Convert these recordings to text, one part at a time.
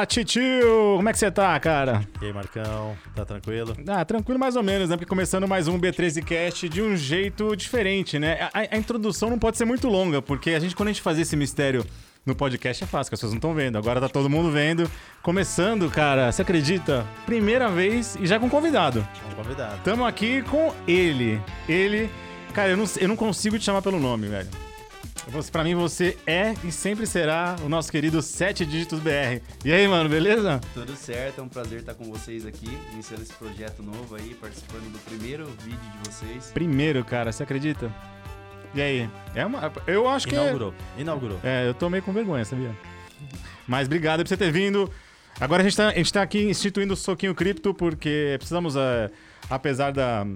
Fala, Titio! Como é que você tá, cara? E aí, Marcão? Tá tranquilo? Ah, tranquilo mais ou menos, né? Porque começando mais um B13 Cast de um jeito diferente, né? A, a introdução não pode ser muito longa, porque a gente, quando a gente fazia esse mistério no podcast é fácil, que as pessoas não estão vendo. Agora tá todo mundo vendo. Começando, cara, você acredita? Primeira vez e já com convidado. Um convidado. Tamo aqui com ele. Ele. Cara, eu não, eu não consigo te chamar pelo nome, velho. Pra mim, você é e sempre será o nosso querido Sete Dígitos BR. E aí, mano, beleza? Tudo certo, é um prazer estar com vocês aqui, iniciando esse projeto novo aí, participando do primeiro vídeo de vocês. Primeiro, cara, você acredita? E aí? É uma, eu acho que. Inaugurou. É, Inaugurou. É, eu tô meio com vergonha, sabia? Mas obrigado por você ter vindo. Agora a gente tá, a gente tá aqui instituindo o Soquinho Cripto porque precisamos, é, apesar da.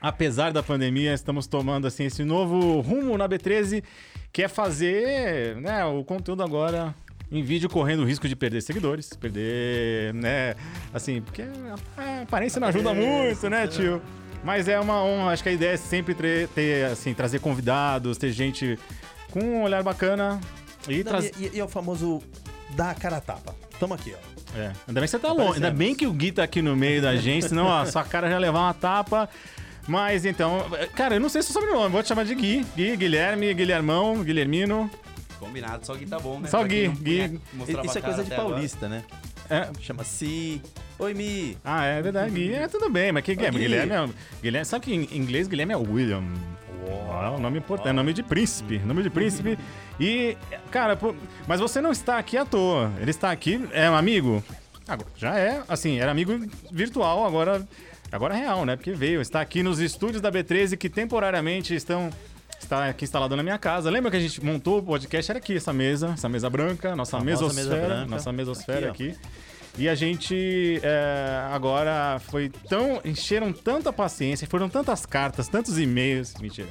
Apesar da pandemia, estamos tomando assim esse novo rumo na B13 que é fazer né, o conteúdo agora em vídeo correndo o risco de perder seguidores, perder, né, assim, porque a aparência não ajuda muito, né, tio? Mas é uma honra, acho que a ideia é sempre ter, assim, trazer convidados, ter gente com um olhar bacana e trazer... E, e, é o famoso dar a cara a tapa. Tamo aqui, ó. É, ainda bem que você tá longe, ainda bem que o Gui tá aqui no meio da gente, senão a sua cara já levar uma tapa... Mas então, cara, eu não sei se é sobrenome, vou te chamar de Gui. Gui, Guilherme, Guilhermão, Guilhermino. Combinado, só Gui tá bom, né? Só Gui, Gui. Isso é coisa de paulista, agora. né? É. Chama-se. Oi, Mi. Ah, é verdade. Gui, é tudo bem, mas que Guilherme? Guilherme é. Guilherme, sabe que em inglês Guilherme é William. Uau, nome importante, é nome de príncipe, nome de príncipe. E, cara, mas você não está aqui à toa. Ele está aqui, é um amigo? Agora, já é, assim, era amigo virtual, agora Agora é real, né? Porque veio, está aqui nos estúdios da B13 que temporariamente estão está aqui instalado na minha casa. Lembra que a gente montou o podcast? Era aqui, essa mesa, essa mesa branca, nossa mesosfera, mesa branca. nossa mesosfera aqui. aqui. E a gente é, agora foi tão. encheram tanta paciência, foram tantas cartas, tantos e-mails. Mentira.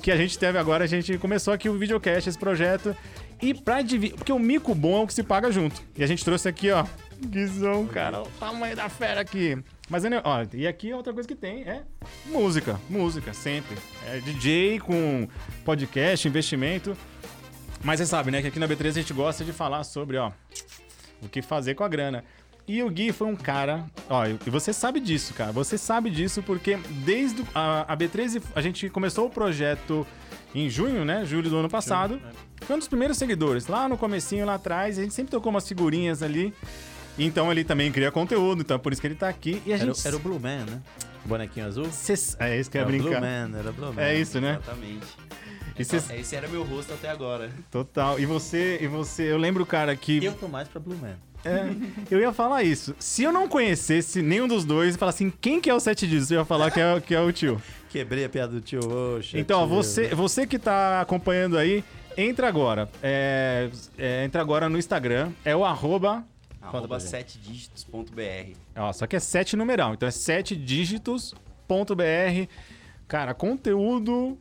Que a gente teve agora, a gente começou aqui o videocast, esse projeto. E pra dividir. Porque o mico bom é o que se paga junto. E a gente trouxe aqui, ó. Guizão, cara, o tamanho da fera aqui. Mas, ó, e aqui outra coisa que tem é música. Música, sempre. É DJ com podcast, investimento. Mas você sabe, né, que aqui na B3 a gente gosta de falar sobre, ó, o que fazer com a grana. E o Gui foi um cara, ó, e você sabe disso, cara. Você sabe disso porque desde a, a B13 a gente começou o projeto em junho, né? Julho do ano passado. Foi um dos primeiros seguidores. Lá no comecinho, lá atrás, a gente sempre tocou umas figurinhas ali. Então ele também cria conteúdo, então por isso que ele tá aqui. E a era, gente... era o Blue Man, né? O bonequinho azul? Cês... É isso que eu ia brincar. Blue Man, era Blue Man. É isso, né? Exatamente. E cês... Esse era meu rosto até agora. Total. E você, e você, eu lembro, cara, que. Eu tô mais pra Blue Man. É, eu ia falar isso. Se eu não conhecesse nenhum dos dois e falar assim, quem que é o Sete Dias? Eu ia falar que é, que é o tio. Quebrei a piada do tio. Oxa, então, tio. você, você que tá acompanhando aí, entra agora. É, é, entra agora no Instagram. É o arroba Arroba 7dígitos.br. Ó, só que é 7 numeral, então é 7dígitos.br. Cara, conteúdo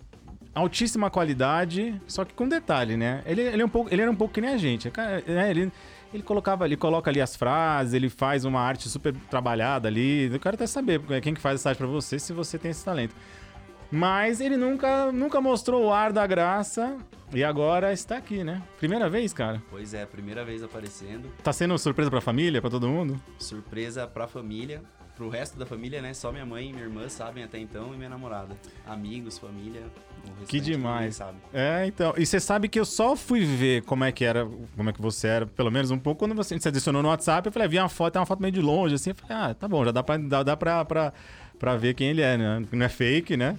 altíssima qualidade, só que com detalhe, né? Ele, ele, é um pouco, ele era um pouco que nem a gente. Cara, né? ele, ele colocava, ele coloca ali as frases, ele faz uma arte super trabalhada ali. Eu quero até saber quem que faz essa arte pra você, se você tem esse talento. Mas ele nunca, nunca mostrou o ar da graça e agora está aqui, né? Primeira vez, cara? Pois é, primeira vez aparecendo. Tá sendo surpresa pra família, pra todo mundo? Surpresa pra família. Pro resto da família, né? Só minha mãe e minha irmã sabem até então e minha namorada. Amigos, família. Que demais. Sabe. É, então. E você sabe que eu só fui ver como é que era, como é que você era, pelo menos um pouco, quando você se adicionou no WhatsApp. Eu falei, ah, vi uma foto, é uma foto meio de longe, assim. Eu falei, ah, tá bom, já dá pra, dá, dá pra, pra, pra ver quem ele é, né? Não é fake, né?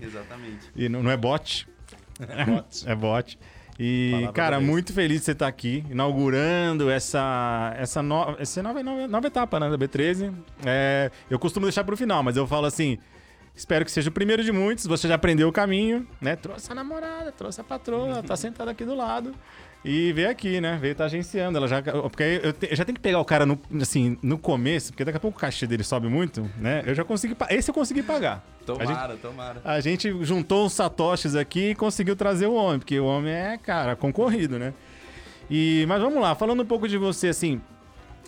Exatamente. e não, não é bot. É bot. é bot. E, Palavra cara, muito feliz de você estar aqui, inaugurando essa, essa, no, essa nova, nova, nova etapa né, da B13. É, eu costumo deixar para o final, mas eu falo assim: espero que seja o primeiro de muitos. Você já aprendeu o caminho, né? Trouxe a namorada, trouxe a patroa, tá sentada aqui do lado. E veio aqui, né? Veio estar tá agenciando. Ela já, porque eu, te, eu, já tenho que pegar o cara no, assim, no começo, porque daqui a pouco o cachê dele sobe muito, né? Eu já consegui. Esse eu consegui pagar. Tomara, a gente, tomara. A gente juntou os satoshis aqui e conseguiu trazer o homem, porque o homem é, cara, concorrido, né? E, mas vamos lá, falando um pouco de você, assim.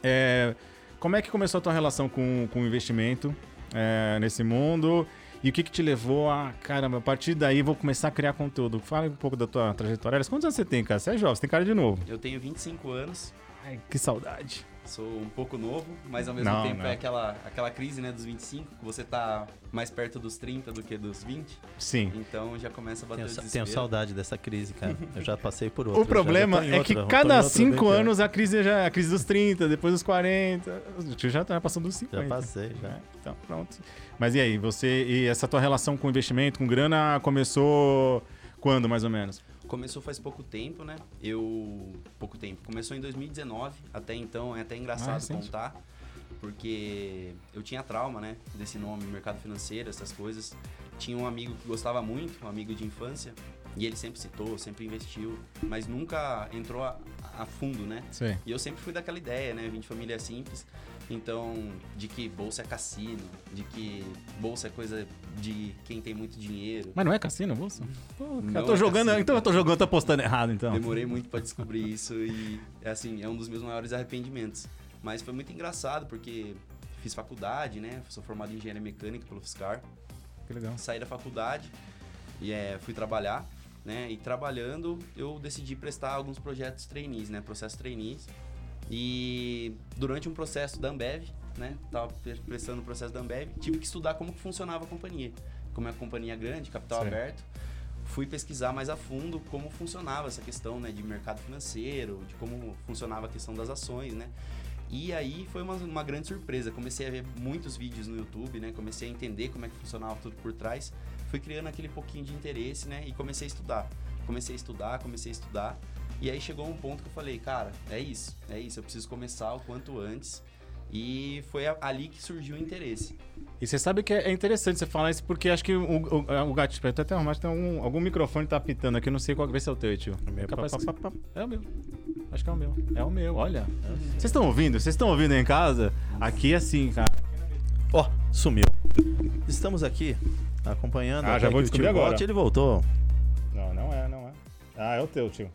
É, como é que começou a tua relação com, com o investimento é, nesse mundo? E o que, que te levou a, caramba, a partir daí vou começar a criar conteúdo? Fala um pouco da tua trajetória. Quantos anos você tem, cara? Você é jovem, você tem cara de novo. Eu tenho 25 anos. Ai, que saudade. Sou um pouco novo, mas ao mesmo Não, tempo não. é aquela, aquela crise, né, dos 25, que você tá mais perto dos 30 do que dos 20. Sim. Então já começa a bater Tenho, o desespero. tenho saudade dessa crise, cara. Eu já passei por outra. O problema é que outra, em cada outra bem 5 pior. anos a crise já a crise dos 30, depois dos 40. O tio já tá passando dos 50. Já passei, já. É, então, pronto. Mas e aí, você e essa tua relação com investimento, com grana, começou quando, mais ou menos? Começou faz pouco tempo, né? Eu. Pouco tempo. Começou em 2019. Até então é até Ah, engraçado recente. contar. Porque eu tinha trauma, né? Desse nome, mercado financeiro, essas coisas. Tinha um amigo que gostava muito, um amigo de infância. E ele sempre citou, sempre investiu. Mas nunca entrou a, a fundo, né? Sei. E eu sempre fui daquela ideia, né? Eu vim de família simples. Então, de que bolsa é cassino, de que bolsa é coisa de quem tem muito dinheiro. Mas não é cassino, bolsa? Pô, Não eu tô é jogando, cassino, então eu tô jogando, tô apostando errado, então. Demorei muito pra descobrir isso e, assim, é um dos meus maiores arrependimentos. Mas foi muito engraçado porque fiz faculdade, né? Sou formado em engenharia mecânica pelo FSCar. Que legal. Saí da faculdade e é, fui trabalhar, né? E trabalhando, eu decidi prestar alguns projetos trainees, né? Processo trainees. E durante um processo da Ambev, né? Tava pre- prestando o processo da Ambev, tive que estudar como que funcionava a companhia. Como é uma companhia grande, capital Certo. aberto. Fui pesquisar mais a fundo como funcionava essa questão, né? De mercado financeiro, de como funcionava a questão das ações, né? E aí foi uma, uma grande surpresa. Comecei a ver muitos vídeos no YouTube, né? Comecei a entender como é que funcionava tudo por trás. Fui criando aquele pouquinho de interesse, né? E comecei a estudar. Comecei a estudar, comecei a estudar. E aí chegou um ponto que eu falei, cara, é isso, é isso. Eu preciso começar o quanto antes. E foi ali que surgiu o interesse. E você sabe que é interessante você falar isso, porque acho que o, o, o gato, espera, até arrumar, acho que tem um, algum microfone que tá apitando aqui, não sei qual, vê se é o teu, tio. O meu, É capaz pá, que- pá, pá, pá. É o meu. Acho que é o meu. É o meu, olha. Vocês estão ouvindo? Vocês estão ouvindo aí em casa? Aqui é assim, cara. Ó, sumiu. Estamos aqui acompanhando. Ah, já vou descobrir tio agora. volte, ele voltou. Não, não é, não é. Ah, é o teu, tio.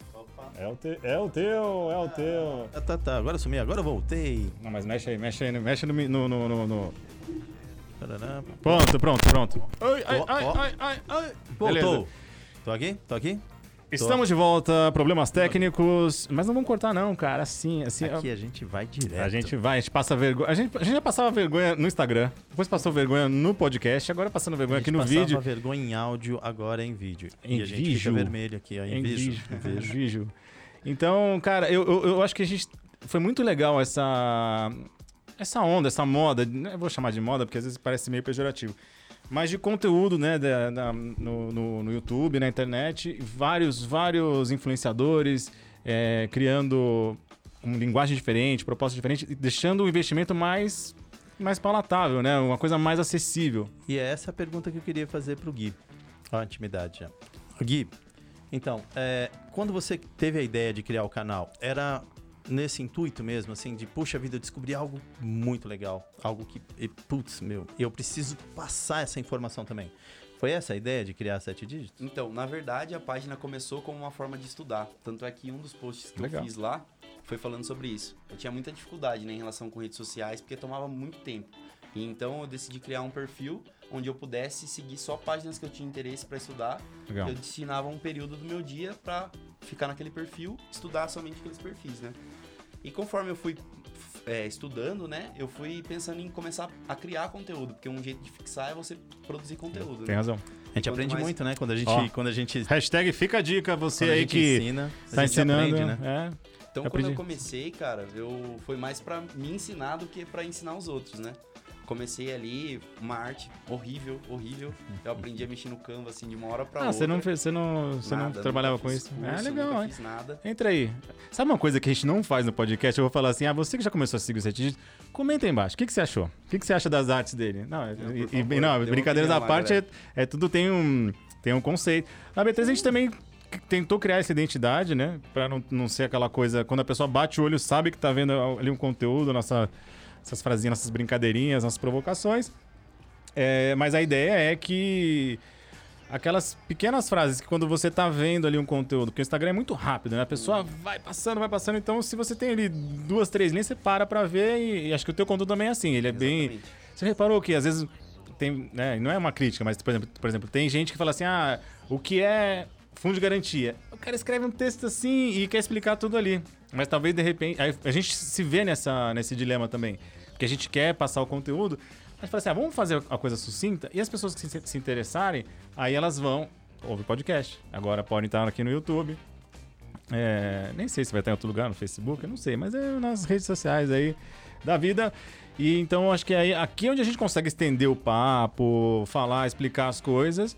É o teu, é o teu, é o teu. Ah, tá, tá. Agora sumiu, agora eu voltei. Não, mas mexe aí, mexe aí, mexe no. no, no, no. Pronto, pronto, pronto. Ai, ai, Ó, ai, ó. ai, ai, ai. Voltou. Beleza. Tô aqui? Tô aqui? Estamos de volta, problemas técnicos. Mas não vamos cortar, não, cara. Assim, assim. Aqui a gente vai direto. A gente vai, a gente passa vergonha. A gente, a gente já passava vergonha no Instagram, depois passou vergonha no podcast, agora passando vergonha A gente aqui no passava vídeo. vergonha em áudio, agora é em vídeo. Em e a gente vídeo. fica vermelho aqui, ó. Em, Em vídeo. vídeo. Então, cara, eu, eu, eu acho que a gente. Foi muito legal essa. Essa onda, essa moda. né, Eu vou chamar de moda, porque às vezes parece meio pejorativo. Mas de conteúdo, né? da- da- no, no, no YouTube, na internet, vários, vários influenciadores é, criando uma linguagem diferente, proposta diferente, deixando o investimento mais, mais palatável, né? Uma coisa mais acessível. E é essa a pergunta que eu queria fazer pro Gui. Ó, a intimidade já. Gui, então, é, quando você teve a ideia de criar o canal, era nesse intuito mesmo, assim, de, puxa vida, eu descobri algo muito legal. Algo que, e, putz, meu, eu preciso passar essa informação também. Foi essa a ideia de criar sete dígitos? Então, na verdade, a página começou como uma forma de estudar. Tanto é que um dos posts que Legal. eu fiz lá foi falando sobre isso. Eu tinha muita dificuldade né, em relação com redes sociais, porque tomava muito tempo. E então eu decidi criar um perfil onde eu pudesse seguir só páginas que eu tinha interesse para estudar. Legal. Eu destinava um período do meu dia para ficar naquele perfil, estudar somente aqueles perfis, né? E conforme eu fui é, estudando, né, eu fui pensando em começar a criar conteúdo, porque um jeito de fixar é você produzir conteúdo. Tem né? razão. A gente aprende mais- muito, né? Quando a gente, Ó. quando a gente, Hashtag fica a dica, você quando a aí gente que ensina, a tá gente ensinando. aprende, né? É. Então, Eu quando aprendi. eu comecei, cara, eu foi mais pra me ensinar do que pra ensinar os outros, né? Comecei ali, uma arte horrível, horrível. Eu aprendi a mexer no Canva, assim, de uma hora pra Ah, outra. você não, fez, você não, você não Nada, trabalhava nunca com isso? curso, é legal, nunca hein? fiz nada. Entra aí. Sabe uma coisa que a gente não faz no podcast? Eu vou falar assim, ah, você que já começou a seguir o Sete Dígitos, comenta aí embaixo. O que, que você achou? O que, que você acha das artes dele? Não, Não, e, favor, não brincadeiras à parte, é, é tudo tem um, tem um conceito. Na B3 a gente também tentou criar essa identidade, né? Pra não, não ser aquela coisa, quando a pessoa bate o olho, sabe que tá vendo ali um conteúdo, nossa, essas frasinhas, nossas brincadeirinhas, nossas provocações. É, mas a ideia é que aquelas pequenas frases que quando você tá vendo ali um conteúdo, porque o Instagram é muito rápido, né? A pessoa vai passando, vai passando, então se você tem ali duas, três linhas, você para pra ver e, e acho que o teu conteúdo também é assim, ele é bem... Exatamente. Você reparou que às vezes tem, né, não é uma crítica, mas por exemplo, por exemplo, tem gente que fala assim: "Ah, o que é fundo de garantia. O cara escreve um texto assim e quer explicar tudo ali. Mas talvez de repente. A gente se vê nessa, nesse dilema também. Porque a gente quer passar o conteúdo. Mas fala assim: ah, vamos fazer a coisa sucinta. E as pessoas que se, se interessarem, aí elas vão ouvir podcast. Agora podem estar aqui no YouTube. É, nem sei se vai estar em outro lugar, no Facebook, eu não sei, mas é nas redes sociais aí da vida. E então acho que é aqui é onde a gente consegue estender o papo, falar, explicar as coisas.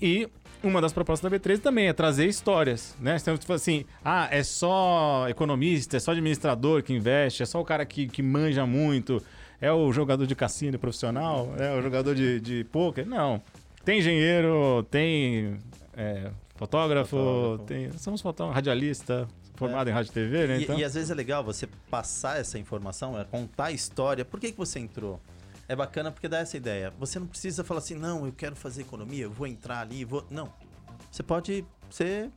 E uma das propostas da B13 também é trazer histórias, né? Então, tipo assim, ah, é só economista, é só administrador que investe, é só o cara que, que manja muito, é o jogador de cassino profissional, é o jogador de, de pôquer. Não. Tem engenheiro, tem é, fotógrafo, Fotógrafo. tem. Somos fotógrafo, radialista, formado em rádio e TV, né? E, Então, e às vezes é legal você passar essa informação, é contar a história. Por que, que você entrou? É bacana porque dá essa ideia. Você não precisa falar assim, não, eu quero fazer economia, eu vou entrar ali, vou. Não. Você pode ser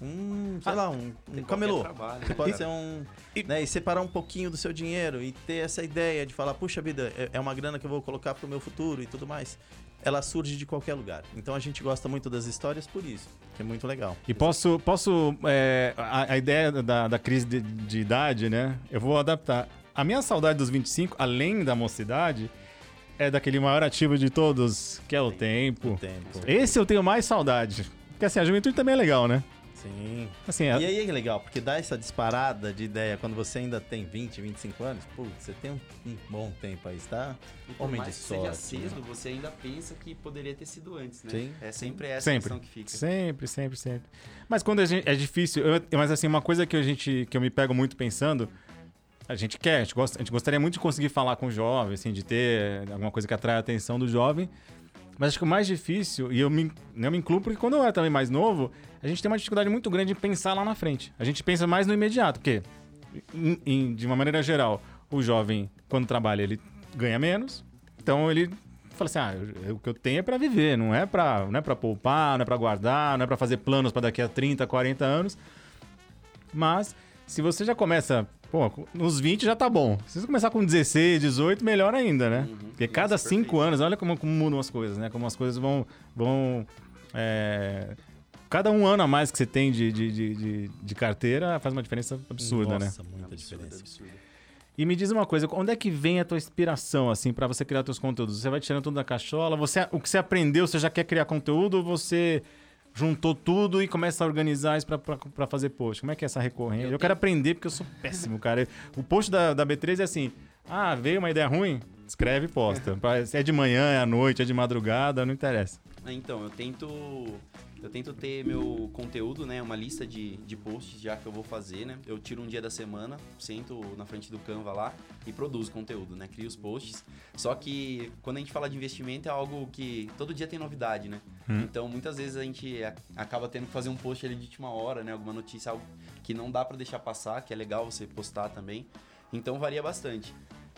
um, sei Ah, lá, um, um camelô. trabalho, Você né? pode ser um. Né, e separar um pouquinho do seu dinheiro e ter essa ideia de falar, puxa vida, é- é uma grana que eu vou colocar pro meu futuro e tudo mais. Ela surge de qualquer lugar. Então a gente gosta muito das histórias por isso, que é muito legal. E posso, posso é, a, a ideia da, da crise de, de idade, né? Eu vou adaptar. A minha saudade dos 25, além da mocidade, é daquele maior ativo de todos, que é o tempo. O tempo. Esse eu tenho mais saudade. Porque assim, a juventude também é legal, né? Sim. Assim, E é, aí é legal, porque dá essa disparada de ideia quando você ainda tem 20, 25 anos. Putz, você tem um, um bom tempo aí, está? E Homem de que seja sorte, cedo, você ainda pensa que poderia ter sido antes, né? Sim. É sempre essa Sempre. questão que fica. sempre, sempre, sempre. Mas quando a gente, é difícil, eu- mas assim, uma coisa que a gente que eu me pego muito pensando, a gente quer, a gente, gosta, a gente gostaria muito de conseguir falar com o jovem, assim, de ter alguma coisa que atrai a atenção do jovem. Mas acho que o mais difícil, e eu me, eu me incluo porque quando eu era também mais novo, a gente tem uma dificuldade muito grande em pensar lá na frente. A gente pensa mais no imediato, porque, em- em- de uma maneira geral, o jovem, quando trabalha, ele ganha menos. Então ele fala assim: ah, o que eu tenho é pra viver, não é pra, não é pra poupar, não é pra guardar, não é pra fazer planos pra daqui a 30, 40 anos. Mas, se você já começa, pô, nos 20 já tá bom. Se você começar com 16, 18, melhor ainda, né? Uhum. Porque cada Nossa, 5 perfeito. anos, olha como, como mudam as coisas, né? Como as coisas vão. vão é, Cada um ano a mais que você tem de, de, de, de- de carteira faz uma diferença absurda, né? Nossa, muita Absurdo, diferença. absurdo. E me diz uma coisa, onde é que vem a tua inspiração, assim, pra você criar teus conteúdos? Você vai tirando tudo da cachola? Você, o que você aprendeu, você já quer criar conteúdo ou você juntou tudo e começa a organizar isso pra fazer post? Como é que é essa recorrência? Eu, Eu quero aprender porque eu sou péssimo, cara. O post da, da B3 é assim, ah, veio uma ideia ruim? Escreve e posta. Se é de manhã, é à noite, é de madrugada, não interessa. Ah, Então, eu tento. Eu tento ter meu conteúdo, né? Uma lista de, de posts já que eu vou fazer, né? Eu tiro um dia da semana, sento na frente do Canva lá e produzo conteúdo, né? Crio os posts. Só que quando a gente fala de investimento é algo que todo dia tem novidade, né? Hum. Então muitas vezes a gente acaba tendo que fazer um post ali de última hora, né? Alguma notícia, algo que não dá pra deixar passar, que é legal você postar também. Então varia bastante.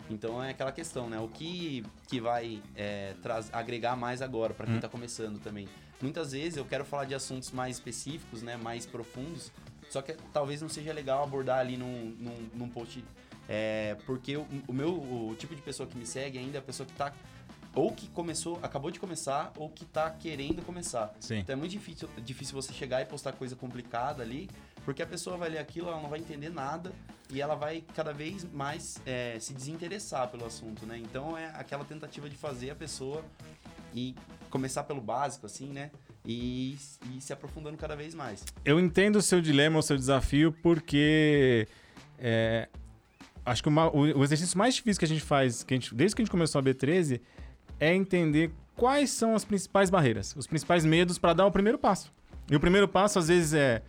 Então é aquela questão, né? O que, que vai é, agregar mais agora para quem Hum. tá começando também. Muitas vezes eu quero falar de assuntos mais específicos, né? Mais profundos. Só que talvez não seja legal abordar ali num, num, num post. é, porque o, o meu o tipo de pessoa que me segue ainda é a pessoa que tá. Ou que começou, acabou de começar, ou que tá querendo começar. Sim. Então é muito difícil, difícil você chegar e postar coisa complicada ali, porque a pessoa vai ler aquilo, ela não vai entender nada e ela vai cada vez mais é, se desinteressar pelo assunto, né? Então é aquela tentativa de fazer a pessoa e começar pelo básico, assim, né? E, e se aprofundando cada vez mais. Eu entendo o seu dilema, o seu desafio, porque é, acho que uma- o, o exercício mais difícil que a gente faz, que a gente- desde que a gente começou a B13, é entender quais são as principais barreiras, os principais medos para dar o primeiro passo. E o primeiro passo, às vezes, é.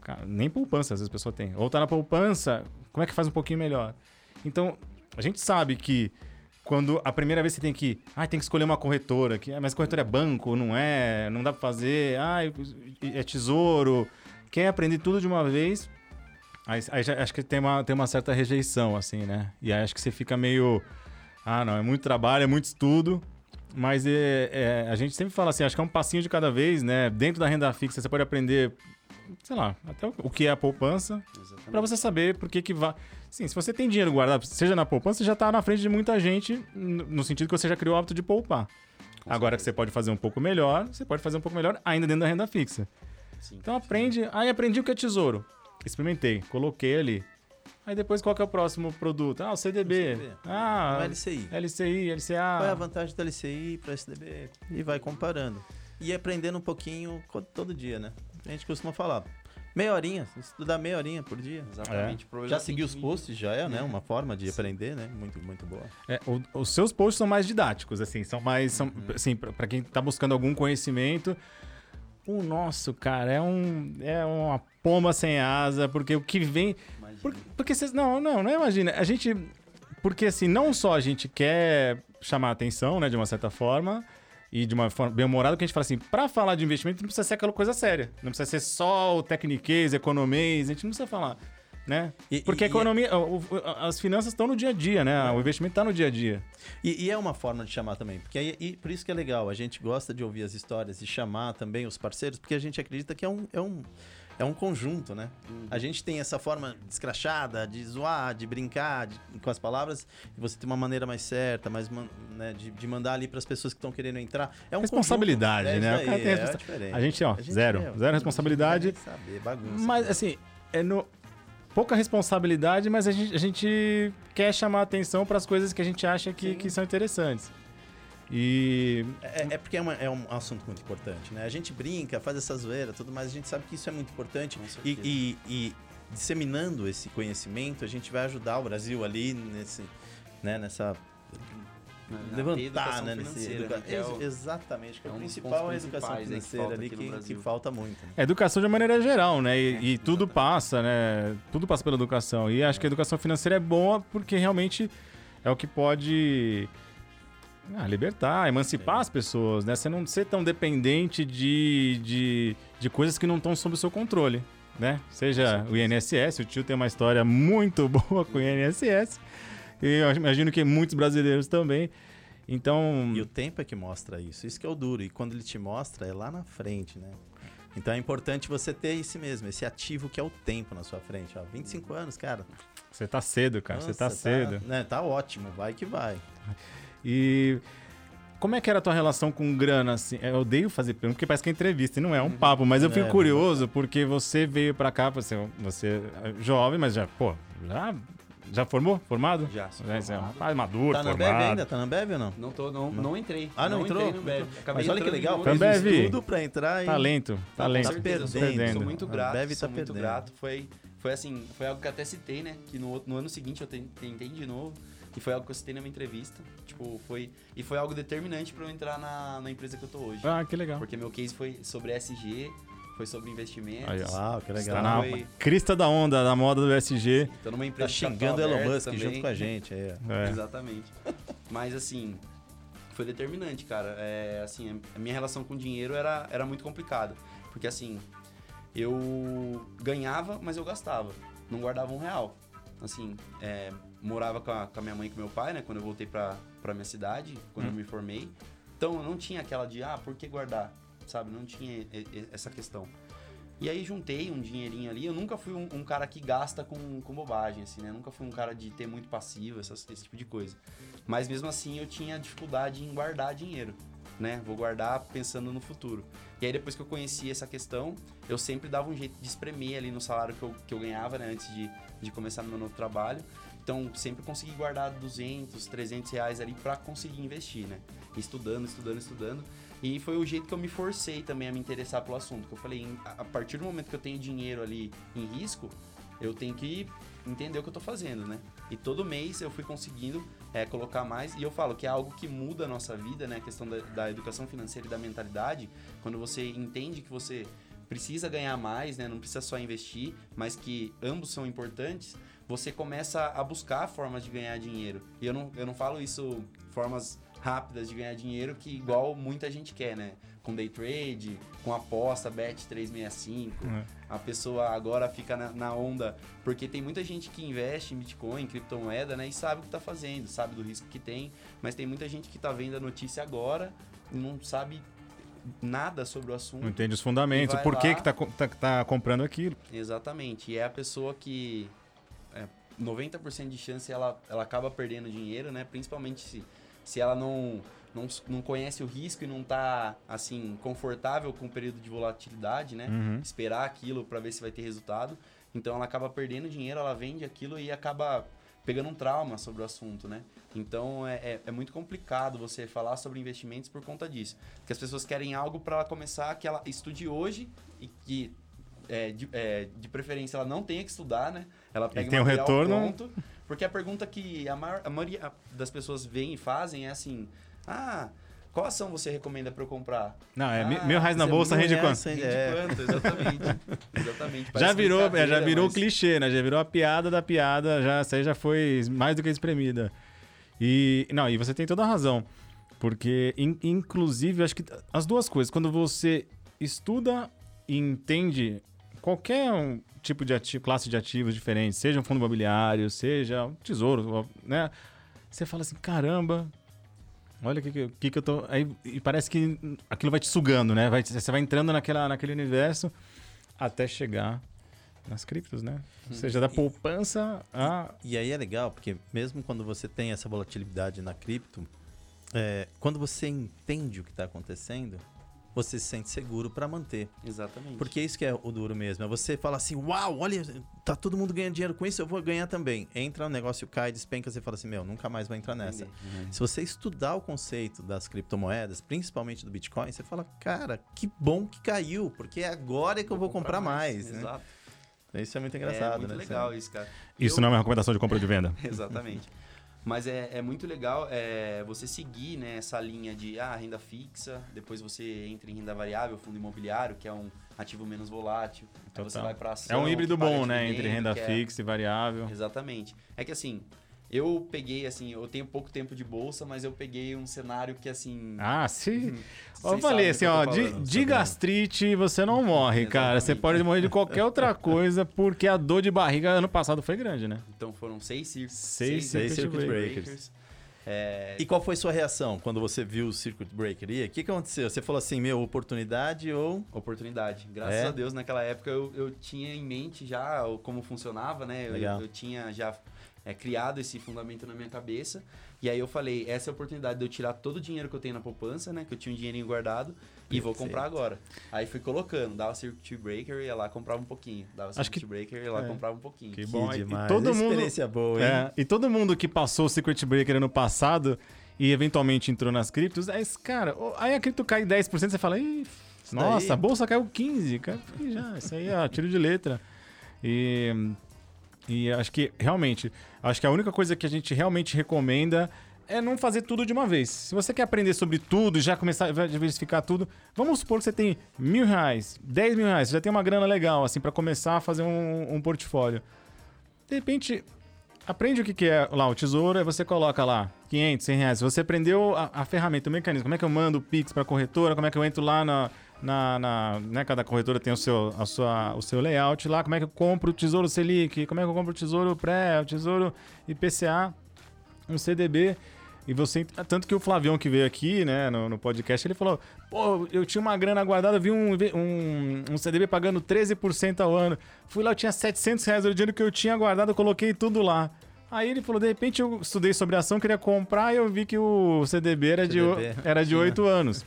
Cara, nem poupança, às vezes a pessoa tem. Ou tá na poupança, como é que faz um pouquinho melhor? Então, a gente sabe que quando a primeira vez você tem que. Ah, tem que escolher uma corretora. Que, ah, mas corretora é banco, não é? Não dá pra fazer. Ah, é tesouro. Quer aprender tudo de uma vez. Aí, aí já, acho que tem uma, tem uma certa rejeição, assim, né? E aí acho que você fica meio. Ah, não, é muito trabalho, é muito estudo. Mas é, é, a gente sempre fala assim, acho que é um passinho de cada vez, né? Dentro da renda fixa, você pode aprender, sei lá, até o- que é a poupança. Pra você saber por que que vai. Sim, se você tem dinheiro guardado, seja na poupança, você já tá na frente de muita gente, no sentido que você já criou o hábito de poupar. Agora que você pode fazer um pouco melhor, você pode fazer um pouco melhor ainda dentro da renda fixa. Sim. Então aprende. Aí aprendi o que é tesouro. Experimentei, coloquei ali. Aí depois qual que é o próximo produto? Ah, o CDB. O CDB. Ah, No LCI. LCI, LCA. Qual é a vantagem do LCI para SDB? E vai comparando. E aprendendo um pouquinho todo dia, né? A gente costuma falar. Meia horinha, estudar meia horinha por dia. Exatamente. Já Projeto seguir os posts já é, né? É. Uma forma de aprender, né? Muito, muito boa. É, o- os seus posts são mais didáticos, assim, são mais. São, Uhum. assim, pra, pra quem tá buscando algum conhecimento. O nosso, cara, é um. É uma pomba sem asa, porque o que vem. Por- porque vocês. Não, não, não imagina. A gente. Porque assim, não só a gente quer chamar a atenção, né, de uma certa forma, e de uma forma bem humorada, que a gente fala assim, pra falar de investimento não precisa ser aquela coisa séria. Não precisa ser só o tecniquez, economês, a gente não precisa falar. Né? E- Porque a e- economia, o- o- as finanças estão no dia a dia, né? O investimento está no dia a dia. E, e é uma forma de chamar também, porque aí, e por isso que é legal, a gente gosta de ouvir as histórias e chamar também os parceiros, porque a gente acredita que é um, é um, é um conjunto, né? A gente tem essa forma descrachada de zoar, de brincar de- com as palavras, e você tem uma maneira mais certa, mais né, de, de mandar ali para as pessoas que estão querendo entrar. É um Responsabilidade, conjunto, né? É O cara tem é diferente. A gente, ó, zero. é, Zero responsabilidade. a gente saber, bagunça. Mas, assim, é no... pouca responsabilidade, mas a gente, a gente quer chamar atenção para as coisas que a gente acha que, que são interessantes. E É, é porque é, uma- é um assunto muito importante, né? A gente brinca, faz essa zoeira, tudo mais, a gente sabe que isso é muito importante. E, e- e disseminando esse conhecimento, a gente vai ajudar o Brasil ali nesse, né, nessa Na- levantar, né, nesse educa- né, que é o- Ex- exatamente, que é, é o dos principal é a educação que financeira ali que, que Brasil. falta muito. né? a educação de maneira geral, né? E, É, e tudo passa, né? Tudo passa pela educação. E acho que a educação financeira é boa porque realmente é o que pode ah, libertar, emancipar as pessoas, né? Você não ser tão dependente de, de, de coisas que não estão sob o seu controle, né? Seja o INSS, o tio tem uma história muito boa com o INSS. E eu imagino que muitos brasileiros também. Então, E o tempo é que mostra isso. Isso que é o duro. E quando ele te mostra, é lá na frente, né? Então é importante você ter esse mesmo, esse ativo que é o tempo na sua frente. Ó, 25 anos, cara. você tá cedo, cara. você tá Nossa, cedo. Né, tá ótimo, vai que vai. E como é que era a tua relação com grana, assim? Eu odeio fazer pergunta, porque parece que é entrevista e não é um papo, mas eu fico É, curioso porque você veio pra cá, você, você é jovem, mas já, pô, já, já formou? Formado? Já, sou Já, é um formado. rapaz maduro, Tá na Ambev formado. ainda? Tá na Ambev ou não? Não, tô, não, não entrei. Ah, não, entrou? entrei no Bev. Acabei Mas olha que legal, fez estudo pra entrar e... Talento, Tá, talento. Certeza, Tá sou, perdendo. sou muito grato, sou tá muito perdendo. grato. Foi, foi assim, foi algo que eu até citei, né? Que no, no ano seguinte eu ten- tentei de novo. E foi algo que eu citei na minha entrevista. Tipo, foi... E foi algo determinante pra eu entrar na, na empresa que eu tô hoje. Ah, que legal. Porque meu case foi sobre SG, foi sobre investimentos. Aí. Ah, que Tá legal. na Foi- crista da onda, da moda do SG. Tô numa Tá empresa de xingando Elon Musk também. junto com a gente. É. É. Exatamente. Mas assim, foi determinante, cara. É, assim, a minha relação com o dinheiro era, era muito complicada. Porque assim, eu ganhava, mas eu gastava. Não guardava um real. Assim, é, morava com a, com a minha mãe e com meu pai, né? Quando eu voltei pra, pra minha cidade, quando eu me formei. Então eu não tinha aquela de, ah, por que guardar? Sabe? Não tinha essa questão. E aí juntei um dinheirinho ali. Eu nunca fui um, um cara que gasta com, com bobagem, assim, né? Nunca fui um cara de ter muito passivo, essas- esse tipo de coisa. Mas mesmo assim eu tinha dificuldade em guardar dinheiro, né? Vou guardar pensando no futuro. E aí depois que eu conheci essa questão, eu sempre dava um jeito de espremer ali no salário que eu, que eu ganhava, né? Antes de, de começar no meu novo trabalho. Então sempre consegui guardar 200, 300 reais ali para conseguir investir, né? Estudando, estudando, estudando. E foi o jeito que eu me forcei também a me interessar pelo assunto. Que eu falei, a partir do momento que eu tenho dinheiro ali em risco, eu tenho que entender o que eu tô fazendo, né? E todo mês eu fui conseguindo é, colocar mais. E eu falo que é algo que muda a nossa vida, né? A questão da, da educação financeira e da mentalidade. Quando você entende que você precisa ganhar mais, né? Não precisa só investir, mas que ambos são importantes. Você começa a buscar formas de ganhar dinheiro. E eu não, eu não falo isso formas rápidas de ganhar dinheiro que igual muita gente quer, né? Com day trade, com aposta, bet 365. É. A pessoa agora fica na, na onda, porque tem muita gente que investe em Bitcoin, em criptomoeda, né? E sabe o que tá fazendo, sabe do risco que tem, mas tem muita gente que tá vendo a notícia agora e não sabe nada sobre o assunto. Não entende os fundamentos, por que lá. que tá, tá, tá comprando aquilo. Exatamente. E é a pessoa que 90% de chance ela, ela acaba perdendo dinheiro, né? Principalmente se, se ela não, não, não conhece o risco e não tá, assim, confortável com o período de volatilidade, né? Uhum. Esperar aquilo para ver se vai ter resultado. Então ela acaba perdendo dinheiro, ela vende aquilo e acaba pegando um trauma sobre o assunto, né? Então é, é, é muito complicado você falar sobre investimentos por conta disso. Porque as pessoas querem algo para ela começar que ela estude hoje e que é, de, é, de preferência ela não tenha que estudar, né? Ela pega tem um retorno. pronto. Porque a pergunta que a, maior, a maioria das pessoas vêm e fazem é assim: ah, qual ação você recomenda para eu comprar? Não, é Ah, mil- reais na dizer, bolsa rende reais, quanto? Rende é. quanto? Exatamente. Exatamente. Já virou, é, já virou mas- clichê, né? Já virou a piada da piada, já, essa aí já foi mais do que espremida. E, não, e você tem toda a razão. Porque, in- inclusive, acho que as duas coisas, quando você estuda e entende qualquer um tipo de ativo, classe de ativos diferentes, seja um fundo imobiliário, seja um tesouro, né? Você fala assim, caramba, olha o que, que, que eu tô... Aí, e parece que aquilo vai te sugando, né? Vai, você vai entrando naquela, naquele universo até chegar nas criptos, né? Ou seja, da poupança a... E aí é legal, porque mesmo quando você tem essa volatilidade na cripto, é, quando você entende o que está acontecendo, você se sente seguro para manter. Exatamente. Porque isso que é o duro mesmo. É você fala assim, uau, olha, tá todo mundo ganhando dinheiro com isso, eu vou ganhar também. Entra, o negócio cai, despenca, você fala assim, meu, nunca mais vou entrar nessa. Uhum. Se você estudar o conceito das criptomoedas, principalmente do Bitcoin, você fala, cara, que bom que caiu, porque é agora que eu vou comprar mais. né? Exato. Isso é muito É engraçado, muito né? legal isso, cara. Isso Eu- não é uma recomendação de compra ou de venda. Exatamente. Mas é, é muito legal é, você seguir né, essa linha de ah, renda fixa, depois você entra em renda variável, fundo imobiliário, que é um ativo menos volátil. Aí você vai para É um híbrido bom, né? Entre renda é- fixa e variável. Exatamente. É que assim, eu peguei assim, eu tenho pouco tempo de bolsa, mas eu peguei um cenário que assim. Ah, sim. vocês Eu falei assim, ó, de, falando, de gastrite você não morre, cara. Você pode morrer de qualquer outra coisa, porque a dor de barriga ano passado foi grande, né? Então foram seis, cir Seis circuit circuit breakers. É, E qual foi sua reação quando você viu o Circuit Breaker? E o que, que aconteceu? Você falou assim, meu, oportunidade ou... oportunidade. Graças É? a Deus, naquela época eu, eu tinha em mente já o- como funcionava, né? Eu, eu tinha já é, criado esse fundamento na minha cabeça. E aí eu falei, essa é a oportunidade de eu tirar todo o dinheiro que eu tenho na poupança, né? Que eu tinha um dinheirinho guardado e vou comprar agora. Aí fui colocando, dava circuit breaker, ia lá comprava um pouquinho. Dava Acho circuit que- breaker, ia lá é. comprava um pouquinho. Que Que bom. E- e demais. todo mundo- Experiência boa, hein? É, e todo mundo que passou o Secret Breaker ano passado e eventualmente entrou nas criptos, aí, cara, ó, aí a cripto cai 10%, você fala, Ih, Isso nossa, daí- a bolsa caiu 15%. Cara, já, isso aí é tiro de letra. E, e acho que, realmente, acho que a única coisa que a gente realmente recomenda é não fazer tudo de uma vez. Se você quer aprender sobre tudo já começar a diversificar tudo, vamos supor que você tem mil reais, dez mil reais, você já tem uma grana legal, assim, para começar a fazer um, um portfólio. De repente, aprende o que, que é lá o tesouro, aí você coloca lá 500, 100 reais. Você aprendeu a, a ferramenta, o mecanismo, como é que eu mando o Pix para corretora, como é que eu entro lá na, na, na- né, cada corretora tem o seu, a sua, o seu layout lá, como é que eu compro o tesouro Selic, como é que eu compro o tesouro pré, o tesouro IPCA, um CDB. E você, tanto que o Flavião que veio aqui, né, no, no podcast, ele falou: pô, eu tinha uma grana guardada, vi um, um, um CDB pagando 13% ao ano. Fui lá, eu tinha 700 reais do dinheiro que eu tinha guardado, eu coloquei tudo lá. Aí ele falou: de repente eu estudei sobre ação, queria comprar, e eu vi que o CDB era, de, o- CDB. era de 8 anos.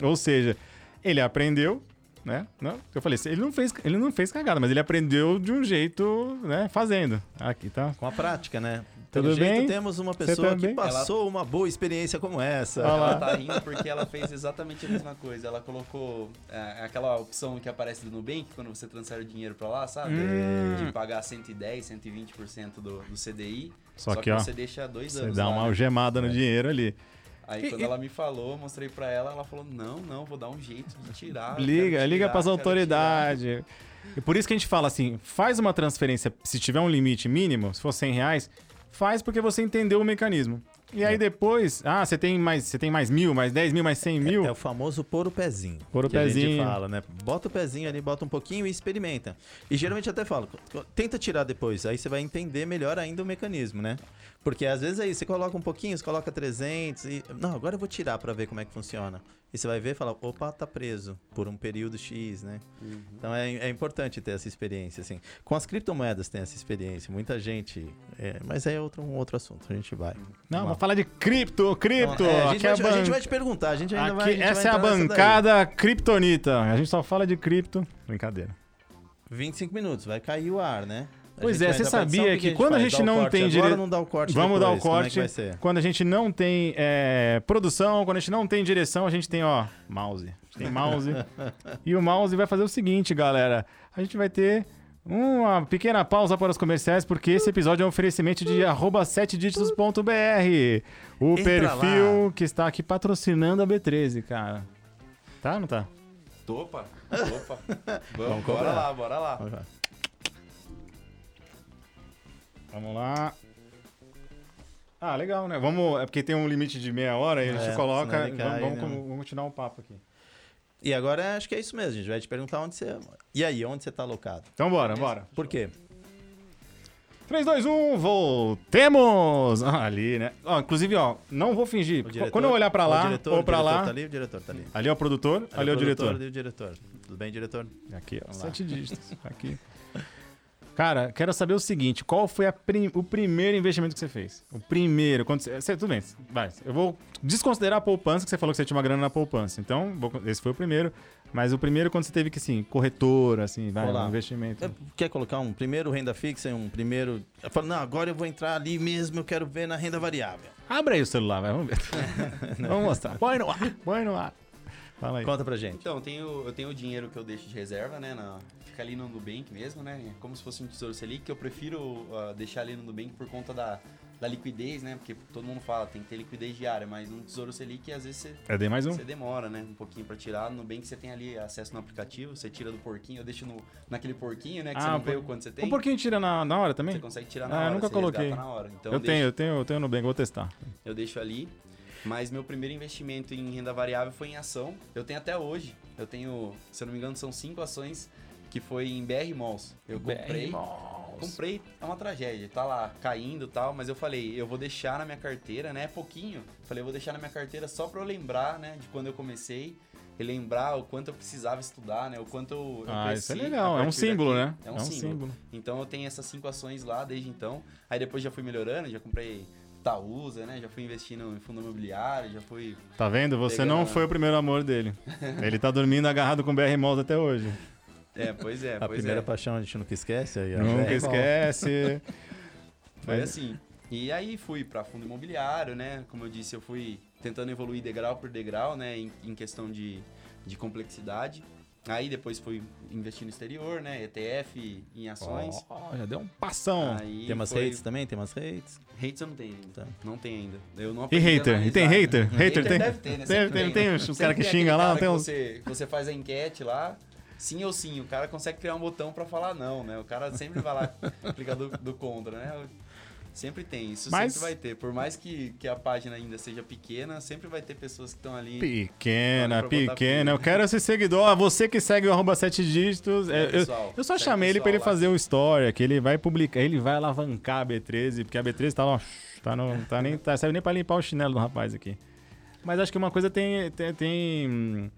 Ou seja, ele aprendeu, né? Não, eu falei, ele não, fez, ele não fez cagada, mas ele aprendeu de um jeito, né, fazendo. Aqui tá. Com a prática, né? Tudo Pelo jeito, bem? temos uma Você pessoa que passou uma boa experiência como essa. Olha lá. Ela tá rindo porque ela fez exatamente a mesma coisa. Ela colocou é, aquela opção que aparece do Nubank quando você transfere o dinheiro pra lá, sabe? Hum. De pagar 110, 120% do, do CDI. Só Só, que, que, ó, você deixa dois Você anos. dá lá, uma né? algemada no É. dinheiro ali. Aí E- quando e- ela me falou, eu mostrei pra ela, ela falou: não, não, vou dar um jeito de tirar. Liga, quero liga tirar, pras autoridades. E por isso que a gente fala assim, faz uma transferência, se tiver um limite mínimo, se for 100 reais, faz porque você entendeu o mecanismo. E aí É. depois, ah, você tem mais, você tem mais mil, mais 10 mil, mais 100 mil. É o famoso pôr o pezinho. Pôr o que A gente pezinho. fala, né? Bota o pezinho ali, bota um pouquinho e experimenta. E geralmente até falo, tenta tirar depois, aí você vai entender melhor ainda o mecanismo, né? Porque às vezes aí você coloca um pouquinho, você coloca 300 e... Não, agora eu vou tirar pra ver como é que funciona. E você vai ver e falar, opa, tá preso por um período X, né? Uhum. Então é, é importante ter essa experiência, assim. Com as criptomoedas tem essa experiência, muita gente. é, mas é outro, um outro assunto, a gente vai. Não, Vamos falar de cripto, cripto. Então, é, a, gente vai, é te- a a gente ban- vai te perguntar, a gente ainda vai. aqui- a gente essa é vai a nessa daí. bancada Kryptonita. A gente só fala de cripto. Brincadeira. 25 minutos, vai cair o ar, né? Pois é, você sabia que a quando a gente Dá não tem agora dire- ou não dá o corte Vamos dar o depois? É que corte. ser? Quando a gente não tem é, produção, quando a gente não tem direção, a gente tem, ó, mouse. A gente tem mouse. e o mouse vai fazer o seguinte, galera. A gente vai ter uma pequena pausa para os comerciais, porque esse episódio é um oferecimento de arroba 7dígitos.br. O Entra perfil lá. que está aqui patrocinando a B13, cara. Tá ou não tá? Opa, opa. Vamos, Vamos bora lá, bora lá. Vamos lá. Vamos lá. Ah, legal, né? Vamos, é porque tem um limite de meia hora e a gente É, coloca. ele Vamos, cai, vamos, né? vamos continuar o papo aqui. E agora acho que é isso mesmo, a gente vai te perguntar onde você. E aí, onde você tá alocado? Então bora, bora. Por quê? 3, 2, 1, voltemos! Ah, ali, né? Ó, inclusive, ó, não vou fingir. O diretor- Quando eu olhar pra o lá diretor, ou o pra diretor lá, Tá ali, o diretor tá ali. ali é o produtor, ali, é o diretor. produtor E o diretor. Tudo bem, diretor? Aqui, ó, sete dígitos. Aqui. Cara, quero saber o seguinte: qual foi prim- o primeiro investimento que você fez? O primeiro. Quando você, você- tudo bem, vai. Eu vou desconsiderar a poupança, que você falou que você tinha uma grana na poupança. Então, vou- esse foi o primeiro. Mas o primeiro, quando você teve que, assim, corretora, assim, vai, Vamos lá. um investimento. É, Quer colocar um primeiro renda fixa e um primeiro. Eu falo, não, agora eu vou entrar ali mesmo, eu quero ver na renda variável. Abre aí o celular, vai, vamos ver. vamos mostrar. Põe no ar, põe no ar. Fala aí. Conta pra gente. Então, eu tenho, eu tenho o dinheiro que eu deixo de reserva, né? Na, fica ali no Nubank mesmo, né? É Como se fosse um tesouro Selic, que eu prefiro ah, deixar ali no Nubank por conta da, da liquidez, né? Porque todo mundo fala, tem que ter liquidez diária, mas um tesouro Selic, às vezes você, É, mais um? você demora, né? Um pouquinho pra tirar. No Nubank você tem ali acesso no aplicativo, você tira do porquinho, eu deixo no, naquele porquinho, né? Que Ah, você não o vê por- o quanto você tem. Um pouquinho tira na, na hora também? Você consegue tirar na Ah, eu hora, nunca você coloquei. resgata na hora. Então eu, deixo- tenho, eu tenho, eu tenho no Nubank, vou testar. eu deixo ali. Mas meu primeiro investimento em renda variável foi em ação. Eu tenho até hoje. Eu tenho, se eu não me engano, são cinco ações que foi em BR Malls. Eu comprei. Comprei, é uma tragédia. Tá lá caindo e tal, mas eu falei, eu vou deixar na minha carteira, né? É pouquinho. Falei, eu vou deixar na minha carteira só pra eu lembrar, né? De quando eu comecei. E lembrar o quanto eu precisava estudar, né? O quanto eu, eu Ah, isso é legal. É um símbolo, daqui. né? É um, símbolo. Então eu tenho essas cinco ações lá desde então. Aí depois já fui melhorando, já comprei Taúsa, né? Já fui investindo em fundo imobiliário, já fui. Tá vendo? Você Pegando- não foi o primeiro amor dele. Ele tá dormindo agarrado com BR Malls até hoje. É, pois é, A pois primeira é. paixão a gente nunca esquece. Aí. Nunca É, esquece. Foi Mas- assim. E aí fui para fundo imobiliário, né? Como eu disse, eu fui tentando evoluir degrau por degrau, né? Em, em questão de, de complexidade. Aí depois fui investir no exterior, né? ETF em ações. Ó, já deu um passão. Aí Tem umas foi... redes também? Tem umas redes? Hates eu não tenho ainda. Tá. Não tem ainda. Eu não E hater? E tem analisar. hater? Hater tem? deve ter, né? Tem, Sempre tem, né? tem os caras que tem xingam lá, cara tem que uns. Você, você faz a enquete lá, sim ou sim. O cara consegue criar um botão pra falar não, né? O cara sempre vai lá clicar do, do contra, né? Sempre tem, isso Mas- sempre vai ter. Por mais que, que a página ainda seja pequena, sempre vai ter pessoas que estão ali. Pequena, pequena. Eu quero esse seguidor. Ah, Você que segue o arroba 7 dígitos. É, eu, pessoal, eu só chamei ele pra ele lá. fazer o story, que ele vai publicar, ele vai alavancar a B13, porque a B13 tá lá, tá no, tá nem, tá, serve nem pra limpar o chinelo do rapaz aqui. Mas acho que uma coisa tem, tem, tem,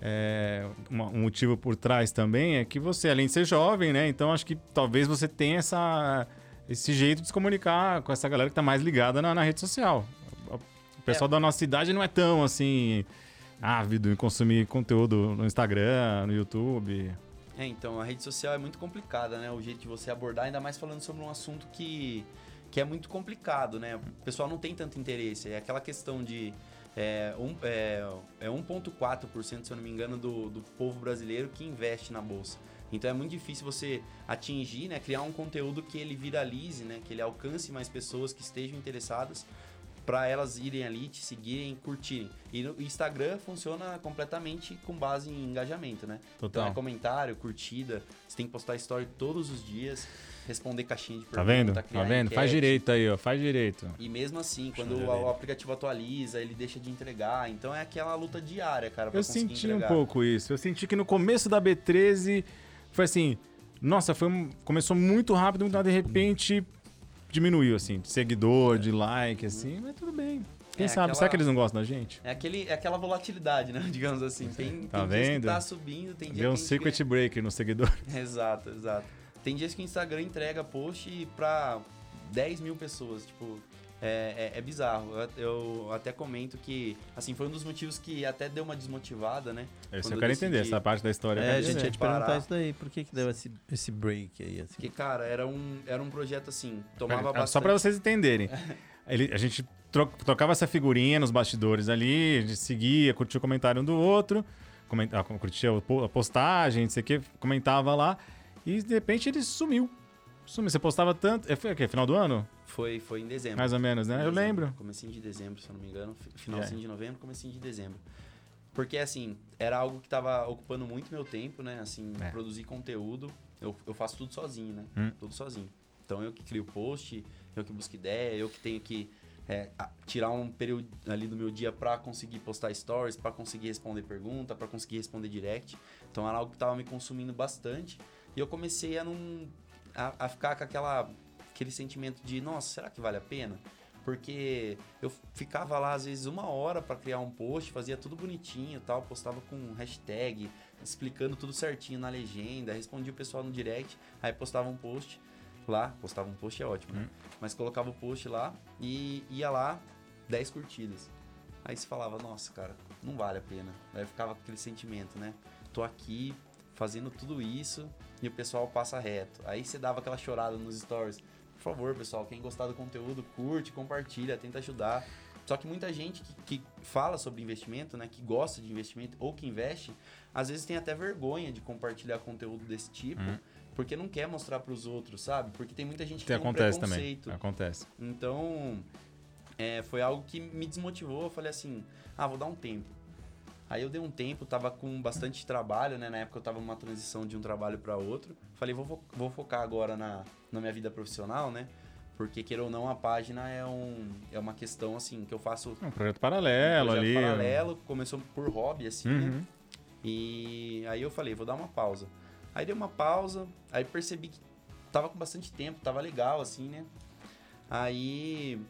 é, um motivo por trás também, é que você, além de ser jovem, né, então acho que talvez você tenha essa, esse jeito de se comunicar com essa galera que tá mais ligada na, na rede social. O pessoal da nossa idade não é tão, assim, ávido em consumir conteúdo no Instagram, no YouTube. É, então a rede social é muito complicada, né? O jeito de você abordar, ainda mais falando sobre um assunto que, que é muito complicado, né? O pessoal não tem tanto interesse. É aquela questão de. É, um, é, é 1,4%, se eu não me engano, do, do povo brasileiro que investe na bolsa. Então é muito difícil você atingir, né? Criar um conteúdo que ele viralize, né? Que ele alcance mais pessoas que estejam interessadas para elas irem ali, te seguirem, curtirem. E no Instagram funciona completamente com base em engajamento, né? Então Total. é comentário, curtida, você tem que postar story todos os dias, responder caixinha de Tá pergunta, vendo? Tá vendo? Faz enquete. direito aí, ó. Faz direito. E mesmo assim, quando o, o aplicativo atualiza, ele deixa de entregar. Então é aquela luta diária, cara, Eu senti entregar. um pouco isso. Eu senti que no começo da B13 foi assim. Nossa, foi um- começou muito rápido, rápido, de repente diminuiu, assim, de seguidor, de like, assim, mas tudo bem. Quem É sabe? aquela- Será que eles não gostam da gente? É, aquele, é aquela volatilidade, né? Digamos assim. Tem, Tá tem dias que vendo? tá subindo, tem dias Deu um que circuit breaker no seguidor. Exato, exato. Tem dias que o Instagram entrega post pra 10 mil pessoas, tipo, é, é- é bizarro. Eu, eu até comento que, assim, foi um dos motivos que até deu uma desmotivada, né? Isso Quando eu eu quero entender, essa parte da história. É, a gente ia te perguntar isso daí. Por que, que deu esse, esse break aí? Assim? Porque, cara, era um, era um projeto assim, tomava bastante... Só pra vocês entenderem. Ele- a gente tro- trocava essa figurinha nos bastidores ali, a gente seguia, curtia o comentário um do outro, comenta- ah, curtia a postagem, não sei o que, comentava lá, e de repente ele sumiu. Sumiu. Você postava tanto. é, Foi o quê? Final do ano? Foi, foi em dezembro. Mais ou menos, né? Eu lembro. Comecinho de dezembro, se eu não me engano. fi- Finalzinho de novembro, comecinho de dezembro. Porque, assim, era algo que tava ocupando muito meu tempo, né? Assim, É. produzir conteúdo. Eu, eu faço tudo sozinho, né? Hum. Tudo sozinho. Então, eu que crio o post, eu que busco ideia, eu que tenho que é, tirar um período ali do meu dia pra conseguir postar stories, pra conseguir responder pergunta, pra conseguir responder direct. Então, era algo que tava me consumindo bastante. E eu comecei a não... A, a ficar com aquela, aquele sentimento de, nossa, será que vale a pena? Porque eu ficava lá, às vezes, uma hora para criar um post, fazia tudo bonitinho tal, postava com hashtag, explicando tudo certinho na legenda, respondia o pessoal no direct, aí postava um post lá, postava um post é ótimo, né? Mas colocava o post lá e ia lá 10 curtidas. Aí você falava, nossa, cara, não vale a pena. Aí ficava com aquele sentimento, né? Tô aqui fazendo tudo isso e o pessoal passa reto. Aí você dava aquela chorada nos stories. Por favor, pessoal, quem gostar do conteúdo, curte, compartilha, tenta ajudar. Só que muita gente que, que fala sobre investimento, né, que gosta de investimento ou que investe, às vezes tem até vergonha de compartilhar conteúdo desse tipo, Uhum. porque não quer mostrar para os outros, sabe? Porque tem muita gente que Que tem um acontece também. preconceito. Acontece. Então, é, foi algo que me desmotivou. Eu falei assim, ah, vou dar um tempo. Aí eu dei um tempo, tava com bastante trabalho, né? Na época eu tava numa transição de um trabalho para outro. Falei, vou, vou focar agora na, na minha vida profissional, né? Porque, queira ou não, a página é, um, é uma questão, assim, que eu faço Um projeto paralelo um projeto ali. paralelo, começou por hobby, assim, né? Uhum. E aí eu falei, vou dar uma pausa. Aí dei uma pausa, aí percebi que tava com bastante tempo, tava legal, assim, né? Aí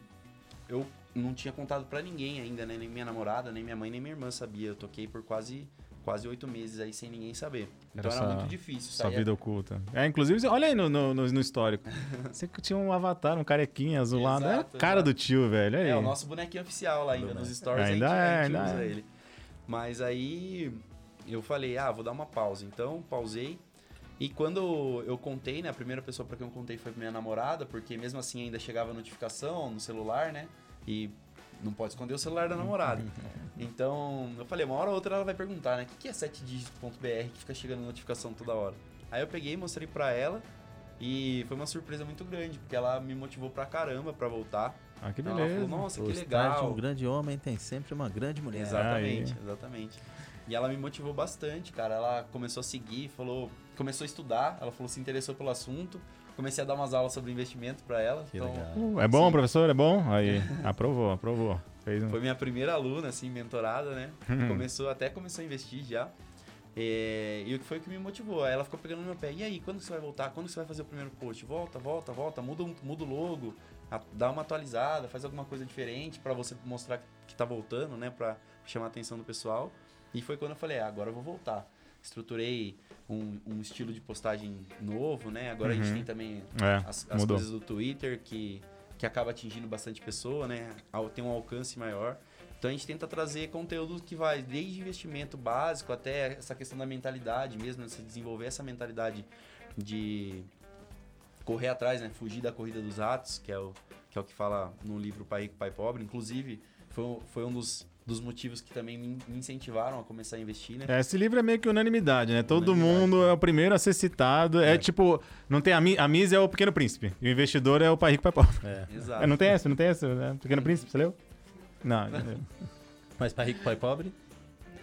eu não tinha contado pra ninguém ainda, né? Nem minha namorada, nem minha mãe, nem minha irmã sabia. Eu toquei por quase quase oito meses aí sem ninguém saber. Então Era era, só- muito difícil. Sua vida oculta. É, inclusive, olha aí no, no, no- no histórico. Você que tinha um avatar, um carequinha azulado. É a Exato, cara exato. do tio, velho. Aí. É, o nosso bonequinho oficial lá ainda, nos stories Ainda a gente, é, a ainda usa é. ele. Mas aí eu falei, ah, vou dar uma pausa. Então, pausei. E quando eu contei, né, a primeira pessoa pra quem eu contei foi minha namorada, porque mesmo assim ainda chegava notificação no celular, né? E não pode esconder o celular da namorada. Então, eu falei, uma hora ou outra ela vai perguntar, né? O que que é 7dígitos.br que fica chegando notificação toda hora? Aí eu peguei, mostrei pra ela e foi uma surpresa muito grande, porque ela me motivou pra caramba pra voltar. Ah, que Ela beleza. falou, nossa, Por que legal. um grande homem tem sempre uma grande mulher. Exatamente, Aí. exatamente. E ela me motivou bastante, cara. Ela começou a seguir, falou, começou a estudar, ela falou se interessou pelo assunto. Comecei a dar umas aulas sobre investimento pra ela. Que então. Uh, é bom, Sim. professor? É bom? Aí, aprovou, aprovou. Fez um... Foi minha primeira aluna, assim, mentorada, né? Uhum. Começou, até começou a investir já. É, e o que foi que me motivou? Aí ela ficou pegando no meu pé. E aí, quando você vai voltar? Quando você vai fazer o primeiro post? Volta, volta, volta. Muda, muda o logo. a- Dá uma atualizada, faz alguma coisa diferente pra você mostrar que tá voltando, né? Pra chamar a atenção do pessoal. E foi quando eu falei, ah, agora eu vou voltar. Estruturei um, um estilo de postagem novo, né? Agora a gente Uhum. tem também É, as, as coisas do Twitter que, que acaba atingindo bastante pessoa, né? Tem um alcance maior. Então a gente tenta trazer conteúdo que vai desde investimento básico até essa questão da mentalidade mesmo, né? Você desenvolver essa mentalidade de correr atrás, né? Fugir da corrida dos ratos, que é o que, é o que fala no livro Pai Rico, Pai Pobre. Inclusive, foi, um- foi um dos, dos motivos que também me incentivaram a começar a investir, né? É, Esse livro é meio que unanimidade, né? Todo Unanimidade. mundo é o primeiro a ser citado. É, É. tipo, não tem a, Mi- a Miss é o Pequeno Príncipe. E o investidor é o Pai Rico, Pai Pobre. É. Exato. É, não tem essa, não tem essa, né? Pequeno Príncipe, você leu? Não. Mas pai rico, pai pobre?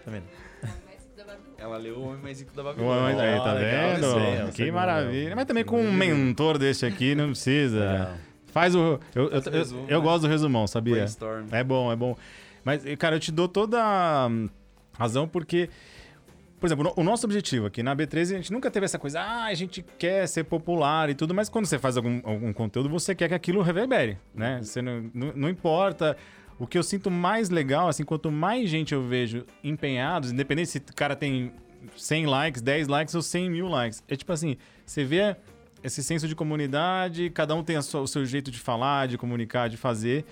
Tá vendo? Ela leu O Homem Mais Rico da Babilônia. mas aí, tá legal, vendo? desenho, que segundo maravilha. Mas também com um mentor desse aqui, não precisa. Legal. Faz o. Eu, eu, Faz o eu- resumo, eu né? gosto do resumão, sabia? Brainstorm. É bom, é bom. Mas, cara, eu te dou toda a hum, razão porque. Por exemplo, o nosso objetivo aqui na B13, a gente nunca teve essa coisa, ah, a gente quer ser popular e tudo, mas quando você faz algum, algum conteúdo, você quer que aquilo reverbere, né? Você não, não, não importa o que eu sinto mais legal, assim, quanto mais gente eu vejo empenhados, independente se o cara tem 100 likes, 10 likes ou 100 mil likes. É tipo assim, você vê esse senso de comunidade, cada um tem sua, o seu jeito de falar, de comunicar, de fazer.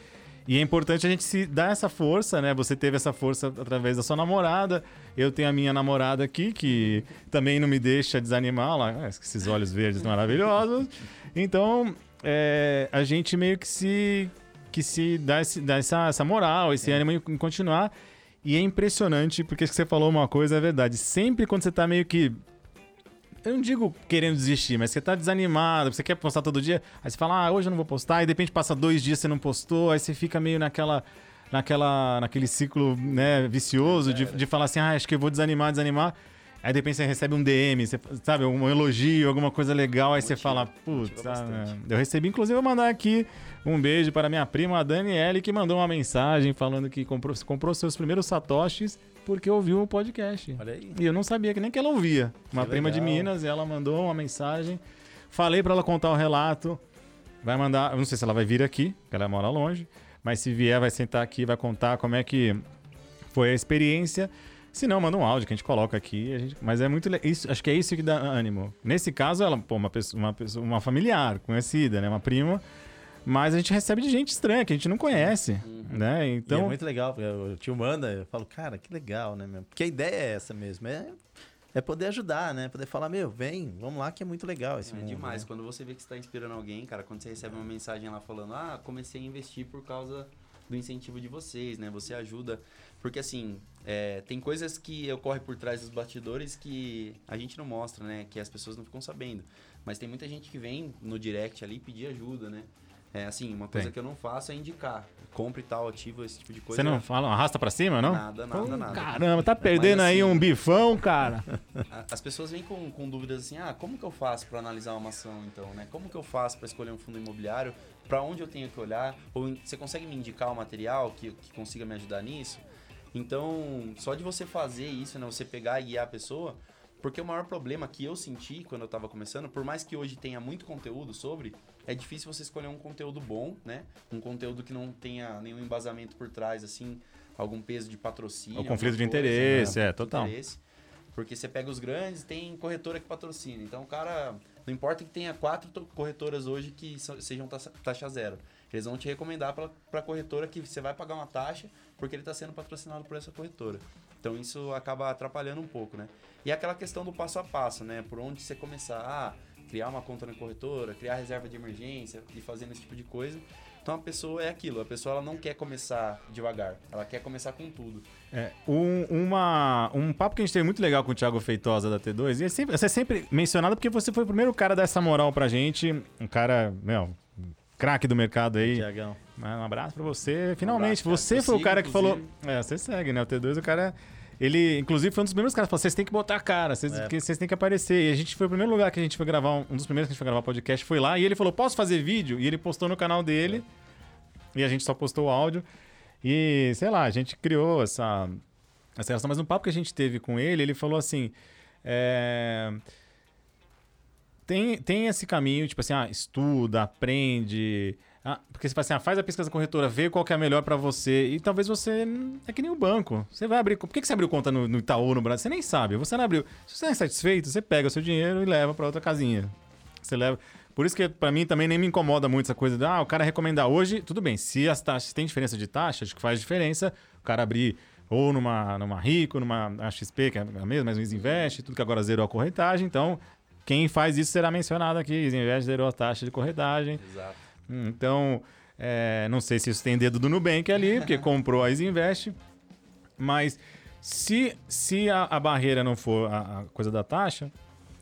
E é importante a gente se dar essa força, né? Você teve essa força através da sua namorada. Eu tenho a minha namorada aqui, que também não me deixa desanimar. Lá, ah, esses olhos verdes maravilhosos. Então, é, a gente meio que se, que se dá, esse, dá essa, essa moral, esse é. ânimo em, em continuar. E é impressionante, porque você falou uma coisa, é verdade. Sempre quando você tá meio que eu não digo querendo desistir, mas você tá desanimado, você quer postar todo dia, aí você fala, ah, hoje eu não vou postar, e de repente passa dois dias você não postou, aí você fica meio naquela. Naquela, naquele ciclo né, vicioso de, de falar assim, ah, acho que eu vou desanimar, desanimar. Aí de repente você recebe um DM, você, sabe, um elogio, alguma coisa legal, aí motiva, você fala, putz, ah, eu recebi, inclusive, eu vou mandar aqui um beijo para minha prima, a Daniele, que mandou uma mensagem falando que comprou, comprou seus primeiros satoshis porque ouviu o podcast. Olha aí. E eu não sabia que nem que ela ouvia. Uma que prima legal. de Minas, ela mandou uma mensagem. Falei para ela contar o relato. Vai mandar, eu não sei se ela vai vir aqui, porque ela mora longe, mas se vier, vai sentar aqui, vai contar como é que foi a experiência. Se não, manda um áudio que a gente coloca aqui. Gente... Mas é muito. Isso, acho que é isso que dá ânimo. Nesse caso, ela, pô, uma pessoa, uma, pessoa, uma familiar, conhecida, né? Uma prima mas a gente recebe de gente estranha, que a gente não conhece, uhum. né? Então... E é muito legal, o tio manda, eu falo, cara, que legal, né? Meu? Porque a ideia é essa mesmo, é, é poder ajudar, né? Poder falar, meu, vem, vamos lá que é muito legal esse é mundo. É demais, né? quando você vê que está inspirando alguém, cara, quando você recebe uma mensagem lá falando, ah, comecei a investir por causa do incentivo de vocês, né? Você ajuda, porque assim, é, tem coisas que ocorrem por trás dos bastidores que a gente não mostra, né? Que as pessoas não ficam sabendo. Mas tem muita gente que vem no direct ali pedir ajuda, né? É assim, uma coisa Tem. que eu não faço é indicar. Compre tal ativo, esse tipo de coisa. Você não fala, arrasta pra cima, não? Nada, nada, Pô, nada. Caramba, tá perdendo assim, aí um bifão, cara. As pessoas vêm com, com dúvidas assim: ah, como que eu faço para analisar uma ação, então, né? Como que eu faço para escolher um fundo imobiliário? Para onde eu tenho que olhar? Ou você consegue me indicar o um material que, que consiga me ajudar nisso? Então, só de você fazer isso, né? Você pegar e guiar a pessoa, porque o maior problema que eu senti quando eu estava começando, por mais que hoje tenha muito conteúdo sobre, é difícil você escolher um conteúdo bom, né? Um conteúdo que não tenha nenhum embasamento por trás, assim, algum peso de patrocínio. O conflito de interesse, né? é, total. Interesse, porque você pega os grandes, tem corretora que patrocina. Então o cara, não importa que tenha quatro corretoras hoje que sejam taxa zero. Eles vão te recomendar para a corretora que você vai pagar uma taxa porque ele está sendo patrocinado por essa corretora. Então isso acaba atrapalhando um pouco, né? E aquela questão do passo a passo, né? Por onde você começar. Ah, criar uma conta na corretora, criar reserva de emergência e fazendo esse tipo de coisa. Então a pessoa é aquilo, a pessoa ela não quer começar devagar, ela quer começar com tudo. É, um, uma, um papo que a gente teve muito legal com o Thiago Feitosa da T2, e é sempre, você é sempre mencionado porque você foi o primeiro cara dessa moral pra gente, um cara, meu, craque do mercado aí. Tiagão. Um abraço pra você. Finalmente, um abraço, você foi o cara que falou. É, você segue, né? O T2, o cara ele, inclusive, foi um dos primeiros caras que falou: vocês têm que botar a cara, vocês, é. vocês têm que aparecer. E a gente foi o primeiro lugar que a gente foi gravar, um, um, dos primeiros que a gente foi gravar podcast foi lá. E ele falou: posso fazer vídeo? E ele postou no canal dele. É. E a gente só postou o áudio. E, sei lá, a gente criou essa, essa relação. Mas no papo que a gente teve com ele, ele falou assim: é, tem, tem esse caminho, tipo assim, ah, estuda, aprende. Ah, porque você fala assim, ah, faz a pesquisa corretora, vê qual que é a melhor para você. E talvez você. É que nem o banco. Você vai abrir. Por que, você abriu conta no, no Itaú, no Brasil? Você nem sabe. Você não abriu. Se você não é satisfeito, você pega o seu dinheiro e leva para outra casinha. Você leva. Por isso que para mim também nem me incomoda muito essa coisa de, ah, o cara recomendar hoje, tudo bem. Se as taxas tem diferença de taxa, acho que faz diferença o cara abrir ou numa, numa Rico, numa XP, que é a mesma, mas o Invest, tudo que agora zerou a corretagem. Então, quem faz isso será mencionado aqui. Invest zerou a taxa de corretagem. Exato. Então, é, não sei se isso tem dedo do Nubank ali, porque comprou a Isinvest. Mas se, se a, a barreira não for a, a, coisa da taxa,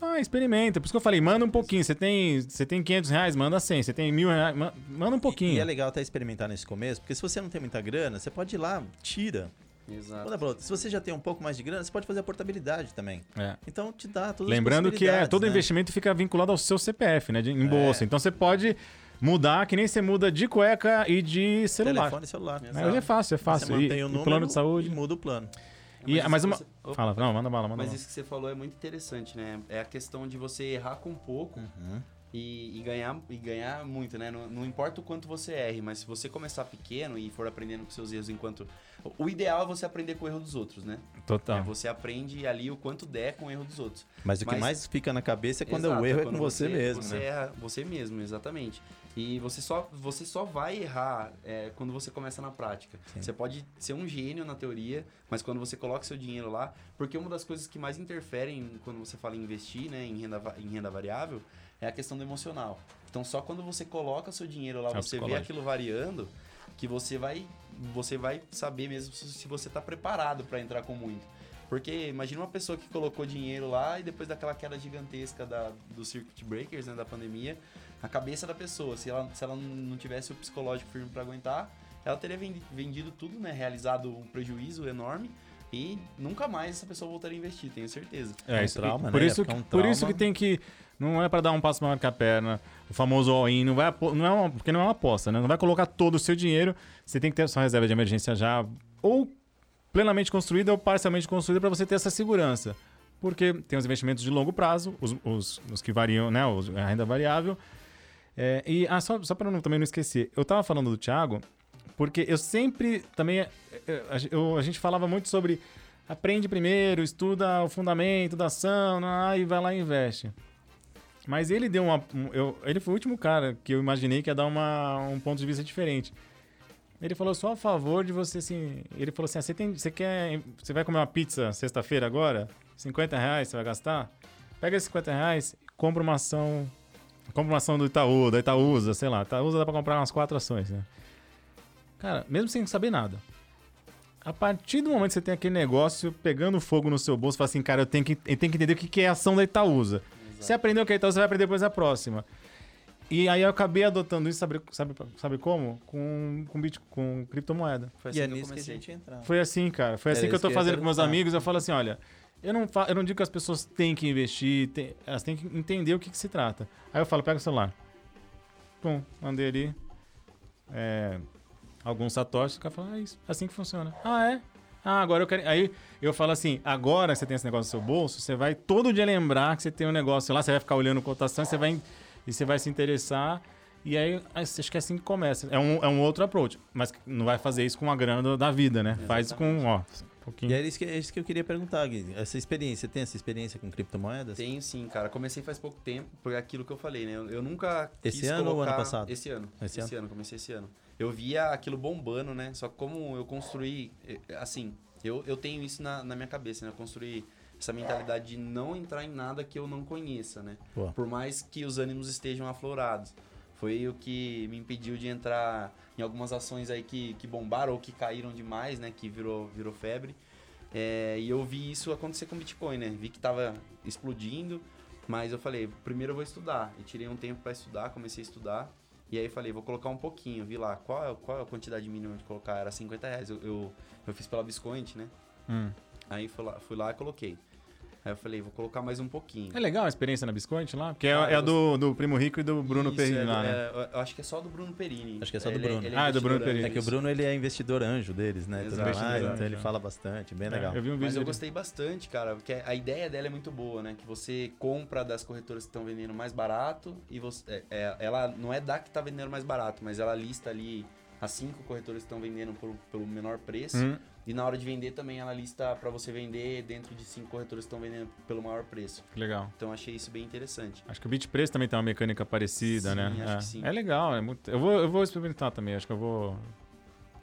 ah, experimenta. Por isso que eu falei, manda um pouquinho. Você tem, você tem 500 reais, manda 100. Você tem mil reais, manda um pouquinho. E, e é legal até experimentar nesse começo, porque se você não tem muita grana, você pode ir lá, tira. Exato. Se você já tem um pouco mais de grana, você pode fazer a portabilidade também. É. Então te dá todas Lembrando que é, todo né? investimento fica vinculado ao seu CPF, né? De, em bolsa. É. Então você pode mudar, que nem você muda de cueca e de celular. Telefone e celular. É, é fácil, é fácil. Você mantém e, o número plano de saúde. E muda o plano. E, mas, mas uma... Você... Fala, não, manda bala, manda Mas bala. isso que você falou é muito interessante, né? É a questão de você errar com pouco. Uhum. E, e ganhar, e ganhar muito, né? Não, não importa o quanto você erre, mas se você começar pequeno e for aprendendo com seus erros enquanto. O ideal é você aprender com o erro dos outros, né? Total. É, você aprende ali o quanto der com o erro dos outros. Mas o que Mas- mais fica na cabeça é quando Exato, o erro é com você, mesmo, Você né? erra você mesmo, exatamente. E você só, você só vai errar é, quando você começa na prática. Sim. Você pode ser um gênio na teoria, mas quando você coloca seu dinheiro lá, porque uma das coisas que mais interferem quando você fala em investir, né, em renda, em renda variável, é a questão do emocional. Então só quando você coloca seu dinheiro lá, É você vê aquilo variando, que você vai, você vai saber mesmo se você está preparado para entrar com muito. Porque imagina uma pessoa que colocou dinheiro lá e depois daquela queda gigantesca da, do circuit breakers, né, da pandemia, a cabeça da pessoa, se ela, se ela não tivesse o psicológico firme para aguentar, ela teria vendi- vendido tudo, né, realizado um prejuízo enorme e nunca mais essa pessoa voltaria a investir, tenho certeza. É, um isso, trauma, por, né? isso É que, um por isso trauma. que tem que. Não é pra dar um passo maior que a perna. O famoso all-in. Não, vai não é uma, porque não é uma aposta, né? Não vai colocar todo o seu dinheiro. Você tem que ter sua reserva de emergência já ou plenamente construída ou parcialmente construída para você ter essa segurança. Porque tem os investimentos de longo prazo, os, os, os que variam, né? Os, a renda variável. É, e ah, só, só para também não esquecer, eu tava falando do Thiago, porque eu sempre também. é, é, eu- a gente falava muito sobre aprende primeiro, estuda o fundamento da ação, ah, e vai lá e investe. Mas ele deu uma. um- eu- ele foi o último cara que eu imaginei que ia dar uma, um ponto de vista diferente. Ele falou só a favor de você, assim. Ele falou assim: ah, você, tem, você quer. Você vai comer uma pizza sexta-feira agora? 50 reais você vai gastar? Pega esses 50 reais e compra uma ação. Compra uma ação do Itaú, da Itaúsa, sei lá. Itaúsa dá pra comprar umas quatro ações, né? Cara, mesmo sem saber nada. A partir do momento que você tem aquele negócio pegando fogo no seu bolso, fala assim, cara, eu tenho que, eu tenho que entender o que é a ação da Itaúsa. Você aprendeu o que é Itaúsa, você vai aprender depois a próxima. E aí eu acabei adotando isso, sabe, sabe, sabe como? Com, com, bit, com criptomoeda. Foi E é que eu nisso que a gente. Foi assim, cara. Foi Era assim que eu tô que fazendo com meus amigos. Eu falo assim, olha, eu não, fa- eu não digo que as pessoas têm que investir, tem- elas têm que entender o que, que se trata. Aí eu falo, pega o celular. Pum, mandei ali. É, alguns satoshis, o cara fala, ah, isso, assim que funciona. Ah, é? Ah, agora eu quero. Aí eu falo assim: agora você tem esse negócio no seu bolso, você vai todo dia lembrar que você tem um negócio lá, você vai ficar olhando cotação, você vai, e você vai se interessar. E aí, acho que é assim que começa. É um, é um outro approach. Mas não vai fazer isso com a grana da vida, né? Faz com, ó, pouquinho. E é isso, que, é isso que eu queria perguntar, Gui. Essa experiência, você tem essa experiência com criptomoedas? Tenho sim, cara. Comecei faz pouco tempo, por aquilo que eu falei, né? Eu, eu nunca Esse quis ano ou colocar... ano passado? Esse ano. Esse Esse, ano? comecei esse ano. Eu via aquilo bombando, né? Só que como eu construí, eh, assim, eu, eu tenho isso na, na minha cabeça, né? Eu construí essa mentalidade de não entrar em nada que eu não conheça, né? Pô. Por mais que os ânimos estejam aflorados. Foi o que me impediu de entrar em algumas ações aí que, que bombaram ou que caíram demais, né? Que virou, virou febre. É, e eu vi isso acontecer com o Bitcoin, né? Vi que tava explodindo, mas eu falei, primeiro eu vou estudar. E tirei um tempo para estudar, comecei a estudar. E aí falei, vou colocar um pouquinho. Vi lá, qual é, qual é a quantidade mínima de colocar? Era 50 reais. Eu, eu, eu fiz pela Biscoint, né? Hum. Aí fui lá, fui lá e coloquei. Aí eu falei, vou colocar mais um pouquinho. É legal a experiência na Biscoint lá? Porque é, Ah, é a do, do Primo Rico e do Bruno Isso, Perini é lá, né? é, eu acho que é só do Bruno Perini. Acho que é só do Ele Bruno. ele Ah, é do Bruno Perini. É que o. Bruno ele é investidor anjo deles, né? Exato. mais, Investidor então ele fala bastante, bem legal. É, eu vi um vídeo Mas eu dele. gostei bastante, cara, porque a ideia dela é muito boa, né? Que você compra das corretoras que estão vendendo mais barato e você. é- é- ela não é da que tá vendendo mais barato, mas ela lista ali as cinco corretoras que estão vendendo por- pelo menor preço. Hum. E na hora de vender também ela lista para você vender dentro de cinco corretoras que estão vendendo pelo maior preço. Legal. Então achei isso bem interessante. Acho que o BitPreço também tem uma mecânica parecida, Sim, né? acho é. que sim. É legal, é muito... eu, vou, eu vou experimentar também, acho que eu vou...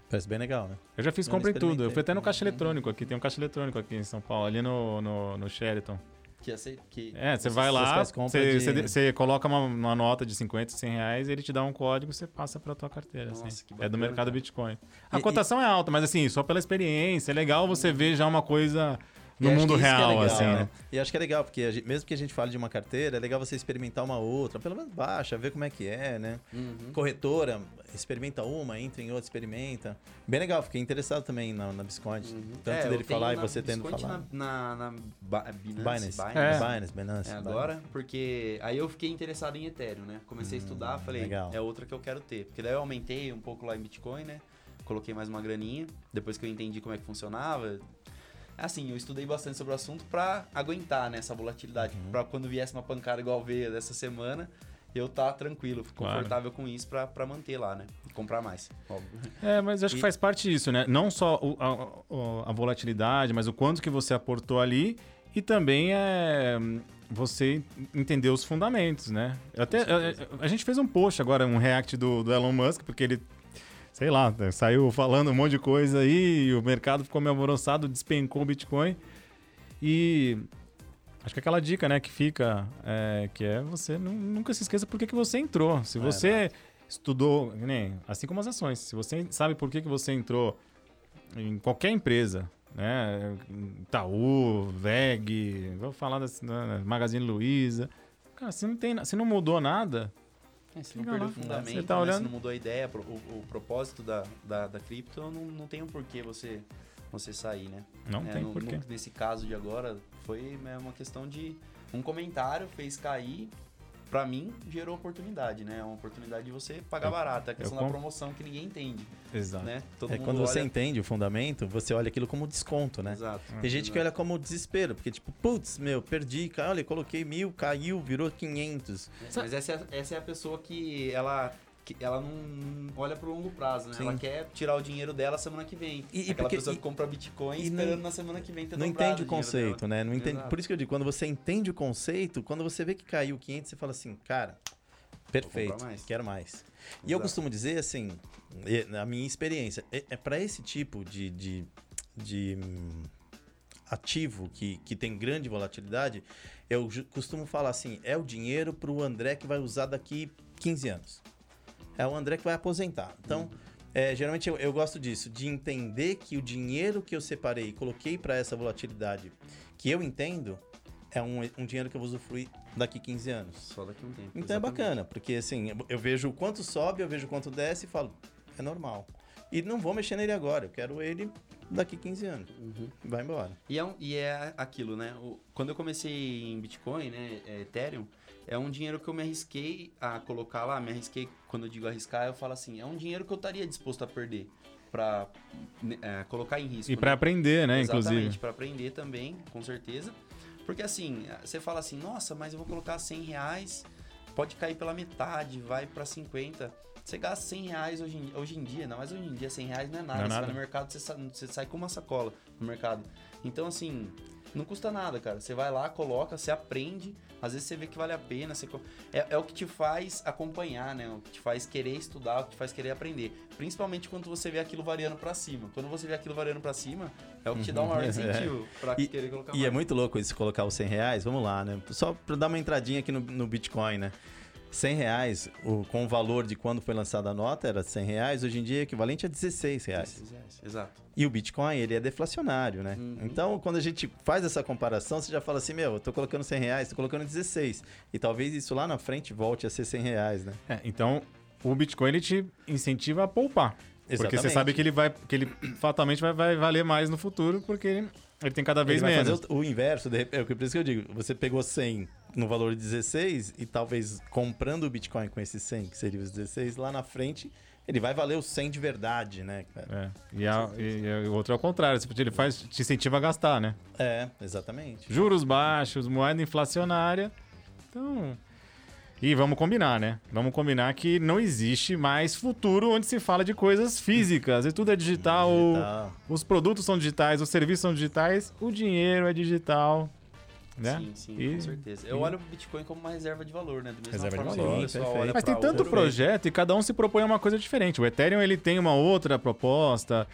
Parece bem legal, né? Eu já fiz compra em tudo, eu fui até no caixa eletrônico aqui, tem um caixa eletrônico aqui em São Paulo, ali no, no, no Sheraton. Que, ace- que É, você você- vai lá, você, de- coloca uma, uma nota de 50, 100 reais, ele te dá um código e você passa pra tua carteira. Nossa, assim. que é do bacana, mercado cara. Bitcoin. A E- cotação é alta, mas assim, só pela experiência, é legal você ver já uma coisa E no mundo é real, legal, assim, né? E acho que é legal, porque a gente- mesmo que a gente fale de uma carteira, é legal você experimentar uma outra, pelo menos baixa, ver como é que é, né? Uhum. Corretora, experimenta uma, entra em outra, experimenta. Bem legal, fiquei interessado também na, na Biscoint. Uhum. Tanto É, dele falar e você tendo falado. Na, na, na Ba- Binance. Binance. É. Binance, Binance. É agora, porque aí eu fiquei interessado em Ethereum, né? Comecei a estudar, falei, Hum, legal. é outra que eu quero ter. Porque daí eu aumentei um pouco lá em Bitcoin, né? Coloquei mais uma graninha, depois que eu entendi como é que funcionava. Assim, eu estudei bastante sobre o assunto pra aguentar né, essa volatilidade. Uhum. Pra quando viesse uma pancada igual veio dessa semana, eu tá tranquilo, Claro. confortável com isso pra manter lá, né? E comprar mais, óbvio. É, mas acho que E- faz parte disso, né? Não só o- a, a volatilidade, mas o quanto que você aportou ali e também é você entender os fundamentos, né? Até, a, a gente fez um post agora, um react do, do Elon Musk, porque ele, sei lá, né, saiu falando um monte de coisa aí e o mercado ficou meio alvoroçado, despencou o Bitcoin. E acho que aquela dica, né, que fica, é, que é você nu- nunca se esqueça por que, que você entrou. Se É, você estudou, que nem, assim como as ações, se você sabe por que, que você entrou em qualquer empresa, né, Itaú, VEG, vou falar das né, Magazine Luiza, cara, se não, tem, se não mudou nada, É, se não Fica perdeu o fundamento, Você tá né? olhando- se não mudou a ideia, o, o propósito da, da, da cripto, não, não tem um porquê você, você sair, né? não É, tem no- porquê. no- nesse caso de agora, foi é, uma questão de um comentário fez cair. Pra mim, gerou oportunidade, né? É uma oportunidade de você pagar Eu- barato. É a questão da promoção que ninguém entende, Exato. né? Todo É, quando você olha- entende o fundamento, você olha aquilo como desconto, né? Exato. Tem gente que olha como desespero, porque tipo, putz, meu, perdi, olha, coloquei mil, caiu, virou 500. Mas essa é, essa é a pessoa que ela, que ela não olha pro longo prazo, né? Sim. Ela quer tirar o dinheiro dela semana que vem. E- Aquela porque- pessoa que compra Bitcoin e esperando não- na semana que vem ter Não entende o conceito, dela. né? Não entende, Exato. por isso que eu digo, quando você entende o conceito, quando você vê que caiu 500, você fala assim, cara, perfeito, mais. quero mais. E eu Exato. costumo dizer assim, na minha experiência, é, é para esse tipo de, de, de, hum, ativo que, que tem grande volatilidade, eu costumo falar assim, é o dinheiro para o André que vai usar daqui 15 anos. É o André que vai aposentar. Então, é, geralmente eu, eu gosto disso, de entender que o dinheiro que eu separei e coloquei para essa volatilidade, que eu entendo, é um, um dinheiro que eu vou usufruir daqui 15 anos. Só daqui um tempo. Então é exatamente. bacana, porque assim, eu- eu vejo o quanto sobe, eu vejo o quanto desce e falo, é normal. E não vou mexer nele agora, eu quero ele daqui 15 anos. Uhum. Vai embora. E é, um- e é aquilo, né? O- quando eu comecei em Bitcoin, né? é, Ethereum, é um dinheiro que eu me arrisquei a colocar lá. Me arrisquei, quando eu digo arriscar, eu falo assim: é um dinheiro que eu estaria disposto a perder pra né, é, colocar em risco. E né? para aprender, né, Exatamente, inclusive. para aprender também, com certeza. Porque assim, você fala assim, nossa, mas eu vou colocar 100 reais, pode cair pela metade, vai para 50. Você gasta 100 reais hoje em, hoje em dia, não, mas hoje em dia 100 reais não é nada. Não é você nada. vai no mercado, você, sa- você sai com uma sacola no mercado. Então assim, não custa nada, cara. Você vai lá, coloca, você aprende, às vezes você vê que vale a pena. Você, é, é o que te faz acompanhar, né? O que te faz querer estudar, o que te faz querer aprender. Principalmente quando você vê aquilo variando para cima. Quando você vê aquilo variando para cima, é o que te dá um maior incentivo pra E- querer colocar E é mais. muito louco isso, colocar os 100 reais. Vamos lá, né? Só para dar uma entradinha aqui no, no Bitcoin, né? 100 reais, o, com o valor de quando foi lançada a nota, era 100 reais. Hoje em dia é equivalente a 16 reais. 16 reais, Exato. E o Bitcoin, ele é deflacionário, né? Uhum. Então, quando a gente faz essa comparação, você já fala assim, meu, eu tô colocando 100 reais, tô colocando 16. E talvez isso lá na frente volte a ser 100 reais, né? É, então, o Bitcoin ele te incentiva a poupar. Porque você Exatamente. sabe que ele vai, que ele fatalmente vai, vai valer mais no futuro, porque ele, ele tem cada vez Ele vai menos. fazer o, o inverso, de é por isso que eu digo, você pegou 100 no valor de 16 e talvez comprando o Bitcoin com esses 100, que seria os 16, lá na frente, ele vai valer os 100 de verdade, né? cara? É, e, a- e- e o outro é o contrário, ele faz, te incentiva a gastar, né? É, exatamente. Juros baixos, moeda inflacionária. Então. E vamos combinar, né? Vamos combinar que não existe mais futuro onde se fala de coisas físicas. E tudo é digital, Digital. os produtos são digitais, os serviços são digitais, o dinheiro é digital. Né? Sim, sim, E- com certeza. Eu e- olho o Bitcoin como uma reserva de valor, né? Do mesmo Reserva de forma valor, que o pessoal perfeito. olha Mas tem tanto ouro. projeto e cada um se propõe a uma coisa diferente. O Ethereum ele tem uma outra proposta.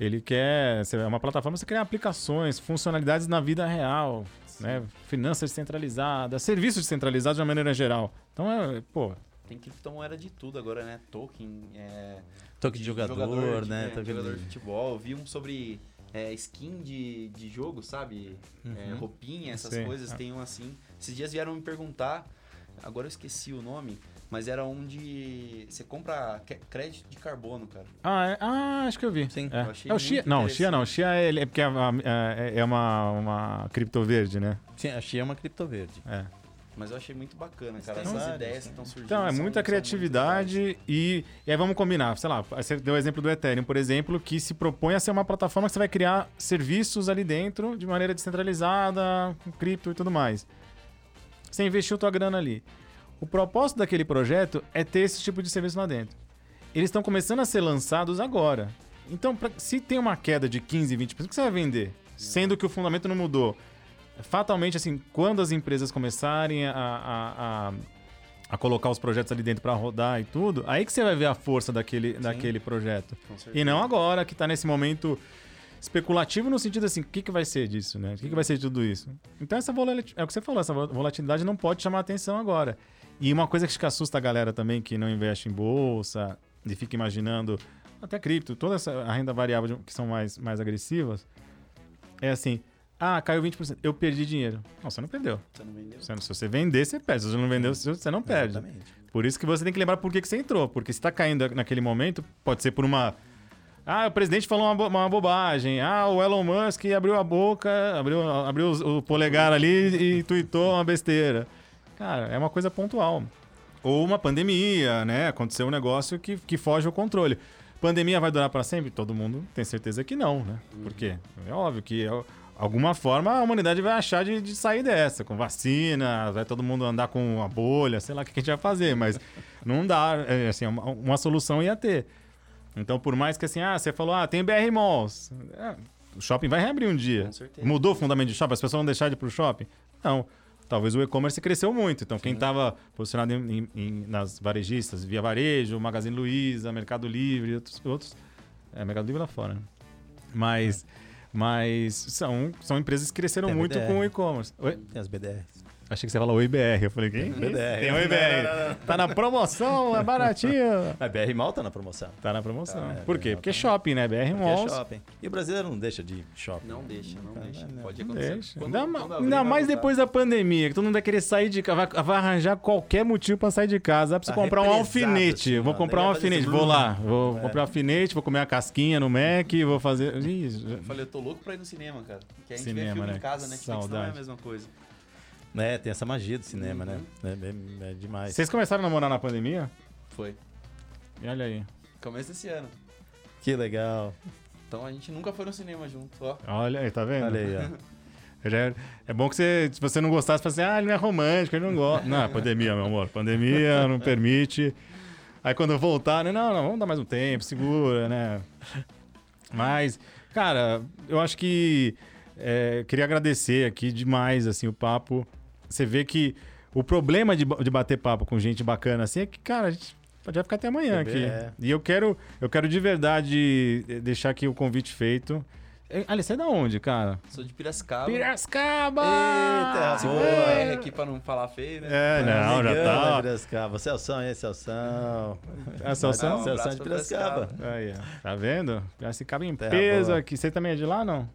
Ele quer. É uma plataforma que você cria aplicações, funcionalidades na vida real, né? Finanças descentralizadas, serviços descentralizados de uma maneira geral. Então é, pô, Tem criptomoeda de tudo agora, né? Token, é, Toque de jogador, de- né? é, Toque jogador de de... futebol. Eu vi um sobre é, skin de, de jogo, sabe? É, Uhum. roupinha, essas Sim. coisas. Ah. Tem um assim. Esses dias vieram me perguntar, agora eu esqueci o nome, mas era um de. Você compra crédito de carbono, cara. Ah, é- ah, acho que eu vi. Sim. É, Eu achei É o muito Não, o Chia não. O. Chia é, é porque é, uma- é- é uma, uma cripto verde, né? Sim, a Chia é uma cripto verde. É. Mas eu achei muito bacana, cara. vários, ideias né? que estão surgindo. Então, é muita muito criatividade e, e aí vamos combinar. Sei lá, você deu o exemplo do Ethereum, por exemplo, que se propõe a ser uma plataforma que você vai criar serviços ali dentro de maneira descentralizada, com cripto e tudo mais. Você investiu tua grana ali. O propósito daquele projeto é ter esse tipo de serviço lá dentro. Eles estão começando a ser lançados agora. Então, pra- se tem uma queda de 15, 20%, o que você vai vender? Sendo que o fundamento não mudou. Fatalmente, assim, quando as empresas começarem a, a, a, a colocar os projetos ali dentro para rodar e tudo, aí que você vai ver a força daquele, daquele projeto. E não agora, que tá nesse momento especulativo no sentido assim, o que, que vai ser disso, né? O que, que vai ser de tudo isso? Então essa volatilidade, é o que você falou, essa vo- volatilidade não pode chamar atenção agora. E uma coisa que assusta a galera também que não investe em bolsa e fica imaginando até cripto, toda essa a renda variável que são mais, mais agressivas, é assim, ah, caiu 20%, eu perdi dinheiro. Não, você não perdeu. Você não vendeu? Você Se você vender, você perde. Se você não vendeu, você não perde. Exatamente. Por isso que você tem que lembrar por que, que você entrou. Porque se tá caindo naquele momento, pode ser por uma. Ah, o presidente falou uma, bo- uma bobagem. Ah, o Elon Musk abriu a boca, abriu, abriu o polegar ali e tweetou uma besteira. Cara, é uma coisa pontual. Ou uma pandemia, né? Aconteceu um negócio que, que foge ao controle. Pandemia vai durar para sempre? Todo mundo tem certeza que não, né? Por quê? É óbvio que é- alguma forma a humanidade vai achar de, de sair dessa, com vacina, vai todo mundo andar com uma bolha, sei lá o que a gente vai fazer, mas não dá, é, assim, uma, uma solução ia ter. Então, por mais que assim, ah, você falou, ah, tem BR Malls, É, o shopping vai reabrir um dia. Com certeza. Mudou o fundamento de shopping? As pessoas vão deixar de ir pro shopping? Não. Talvez o e-commerce cresceu muito. Então, quem estava posicionado em- em- nas varejistas, Via Varejo, Magazine Luiza, Mercado Livre e outros, outros. É, Mercado Livre lá fora. né? Mas, mas são, são empresas que cresceram muito BDR. com o e-commerce. Tem as BDRs. Achei que você falou OIBR. Eu falei, quem? BDR. Tem OIBR. Tá na promoção, é baratinho. A BR Mal tá na promoção. Tá na promoção. Tá, é, Por quê? BR Porque é tá. shopping, né? BR Porque é shopping. E o brasileiro não deixa de ir shopping. Não deixa, não deixa. não, Pode acontecer. deixa. Quando- ainda quando abrir, ainda mais depois da pandemia, que todo mundo vai querer sair de casa, vai, vai arranjar qualquer motivo pra sair de casa. Pra você Tá comprar um alfinete. assim, vou comprar um alfinete. Vou lá, vou É. comprar um alfinete, vou comer uma casquinha no Mac, vou fazer. Ih, já- Eu falei, eu tô louco pra ir no cinema, cara. Porque a gente Cinema, vê filme né? em casa, né? Netflix não é a mesma coisa. É, tem essa magia do cinema, Uhum. né? É, é- é demais. Vocês começaram a namorar na pandemia? Foi. E olha aí. Começo desse ano. Que legal. Então a gente nunca foi no cinema junto, ó. Olha aí, tá vendo? Olha aí, ó. Já é, é bom que você, se você não gostasse, você fala assim, ah, ele não é romântico, ele não gosta. Não, é pandemia, meu amor. Pandemia não permite. Aí quando eu voltar, né, não, não, vamos dar mais um tempo, segura, né? Mas, cara, eu acho que é, queria agradecer aqui demais, assim, o papo. Você vê que o problema de, de bater papo com gente bacana assim é que, cara, a gente pode ficar até amanhã aqui. é. E eu quero, eu quero de verdade eh, deixar aqui o convite feito. Eh, Ali, você é da onde, cara? Sou de Piracicaba. Piracicaba! Eita, Segura boa. R aqui pra não falar feio, né? É, não, já Amigão da tá. Piracicaba. Celção, hein, Celção? É Celção? Celção de pra Piracicaba. Aí, ó. Tá vendo? Piracicaba em Terra peso boa. aqui. Você também é de lá, não?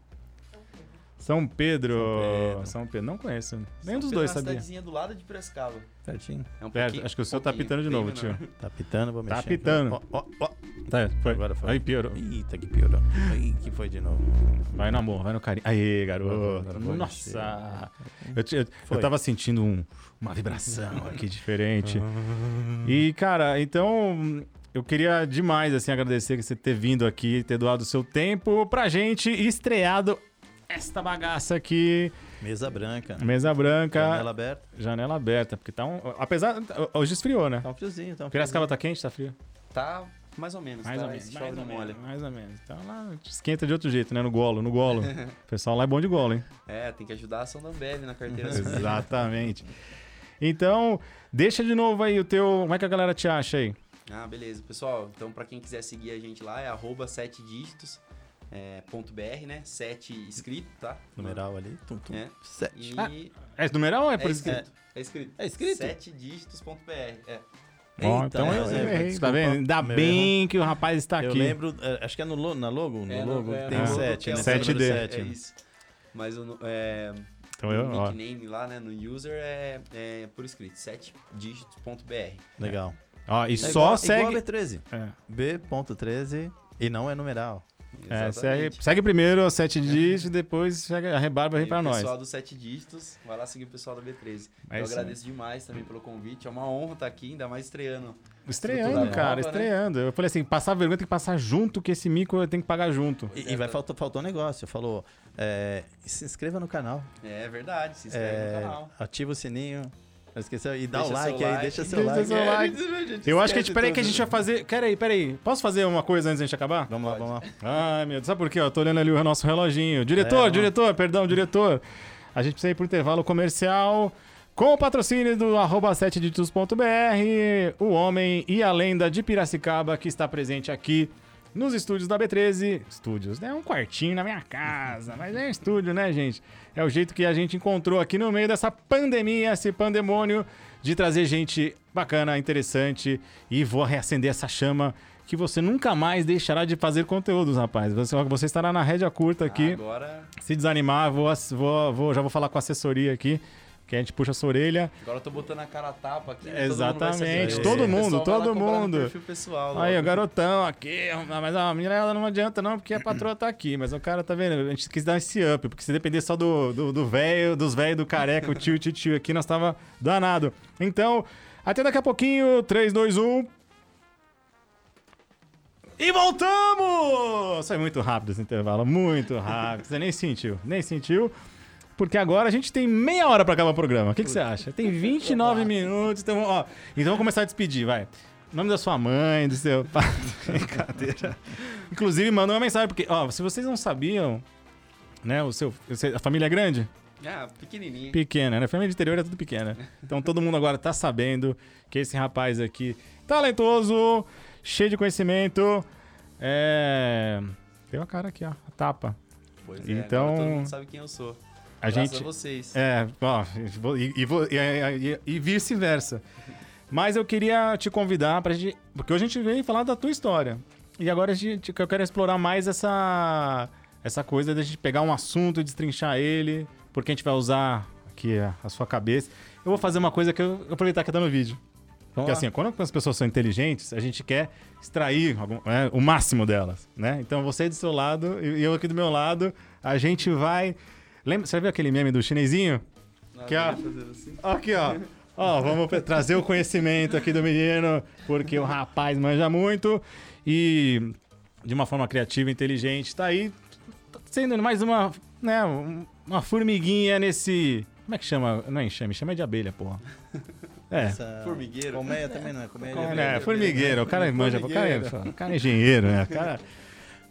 São Pedro. São Pedro. São Pedro. Não conheço. Nenhum São dos Pedro dois é uma sabia. cidadezinha do lado de Piracicaba. Certinho. É um pouquinho- Acho que o seu tá pitando de novo, tio. Tá pitando, vou Tá mexer. pitando. Ó, ó, ó. Tá, foi. Agora foi. Aí piorou. Eita, que piorou. Aí, que foi de novo. Vai no amor, vai no carinho. Aê, garoto. Nossa. Eu, eu, eu tava sentindo um- uma vibração aqui diferente. E, cara, então eu queria demais assim agradecer você ter vindo aqui, ter doado o seu tempo pra gente e estreado esta bagaça aqui, Mesa branca. mesa branca, Janela aberta. janela aberta, porque tá um, apesar hoje esfriou, né? Tá um friozinho, tá um Piracicaba tá quente, tá frio? Tá mais ou menos. Mais tá? ou menos, mais ou molha. menos, mais ou menos. Então lá esquenta de outro jeito, né? No golo, no golo. O pessoal lá é bom de golo, hein? É, tem que ajudar a ação da Ambev na carteira. Exatamente. Então, deixa de novo aí o teu. Como é que a galera te acha aí? Ah, beleza. Pessoal, então pra quem quiser seguir a gente lá, é arroba 7 dígitos, é, ponto .br, né? 7 escrito, tá? Numeral ali. Tum, tum. É. Sete. E Ah, É esse numeral ou é é, por que. escrito. É escrito. É escrito? 7 dígitos.br. É. Ó, Eita, então eu, é, eu é, errei, tá vendo? Ainda Meu bem que o rapaz está Eu aqui. lembro, é, acho que é no lo- na logo, no É, logo, é, tem no o logo 7, que é né? o Sete Número D. sete, É né? isso. Mas o, é, Então eu, o ó. nickname lá, né, no user é, é por escrito, 7dígitos.br. Legal. Ó, e É só igual, segue. Igual B13. É, B.13 e não é numeral. É, segue, segue primeiro os sete dígitos e depois segue a rebarba aí E pra o nós. pessoal dos 7 dígitos, vai lá seguir o pessoal da B13. É Eu isso agradeço demais também pelo convite. É uma honra estar aqui, ainda mais estreando. Estreando, cara, nova, né? estreando. Eu falei assim: passar vergonha tem que passar junto, que esse mico eu tenho que pagar junto. E, e é, vai faltar, faltou um negócio. Falou, é, se inscreva no canal. É verdade, se inscreve É, no canal. ativa o sininho. Não esqueceu. E dá Deixa o like aí, like. deixa seu Deixa like. seu like. Eu acho que a gente. Peraí, que a gente vai fazer. Peraí, peraí. Posso fazer uma coisa antes da gente acabar? Vamos lá, vamos lá. Ai, meu Deus. Sabe por quê? Eu tô olhando ali o nosso reloginho. Diretor, É, diretor, perdão, diretor. A gente precisa ir pro intervalo comercial. Com o patrocínio do arroba 7ditos.br, o homem e a lenda de Piracicaba que está presente aqui nos estúdios da B13. Estúdios, né? Um quartinho na minha casa, mas é um estúdio, né, gente? É o jeito que a gente encontrou aqui no meio dessa pandemia, esse pandemônio, de trazer gente bacana, interessante e vou reacender essa chama que você nunca mais deixará de fazer conteúdos, rapaz. Você, você estará na rédea curta aqui. Agora, Se desanimar, vou, vou, vou- já vou falar com a assessoria aqui, que a gente puxa a sua orelha. agora eu tô botando a cara a tapa aqui. né? Exatamente, todo O mundo, todo comparar no mundo. perfil pessoal, Aí, o garotão aqui, mas a menina ela não adianta não, porque a patroa tá aqui. Mas o cara tá vendo, a gente quis dar esse up, porque se depender só do do do velho, dos velhos, do careca, o tio, tio, tio aqui, nós tava danado. Então, até daqui a pouquinho, 3, 2, 1... E voltamos! Foi muito rápido esse intervalo, muito rápido. Você nem sentiu, nem sentiu. Porque agora a gente tem meia hora pra acabar o programa. O que, que você acha? Tem 29 minutos. Então, ó, então vamos começar a despedir, vai. Nome da sua mãe, do seu pai. Brincadeira. Inclusive, manda uma mensagem, porque, ó, se vocês não sabiam, né, o seu, a família é grande? Ah, pequenininho. Pequena, né? A família de interior é tudo pequena. Então todo mundo agora tá sabendo que esse rapaz aqui, talentoso, cheio de conhecimento, é... Tem uma cara aqui, ó, a tapa. Pois é, Então- agora todo mundo sabe quem eu sou. A Graças gente... a vocês. É, ó, e, e, e- e- vice-versa. Mas eu queria te convidar pra gente. Porque hoje a gente veio falar da tua história. E agora a gente, eu quero explorar mais essa, essa coisa da gente pegar um assunto e destrinchar ele, porque a gente vai usar aqui a, a sua cabeça. Eu vou fazer uma coisa que eu eu vou aproveitar que tá no vídeo. Porque assim, quando as pessoas são inteligentes, a gente quer extrair algum- né, o máximo delas, né? Então você do seu lado e eu aqui do meu lado, a gente vai... Lembra, você viu aquele meme do chinesinho? Que ó, assim. aqui ó, ó, vamos trazer o conhecimento aqui do menino, porque o rapaz manja muito e de uma forma criativa e inteligente, tá aí sendo mais uma, né, um- uma formiguinha nesse, como é que chama? Não é enxame, chama de abelha, porra. É. Essa... Formigueiro. Colmeia também não é colmeia. É, de né, abelha. formigueiro, o cara manja, o cara, é, o cara é engenheiro, né? O cara,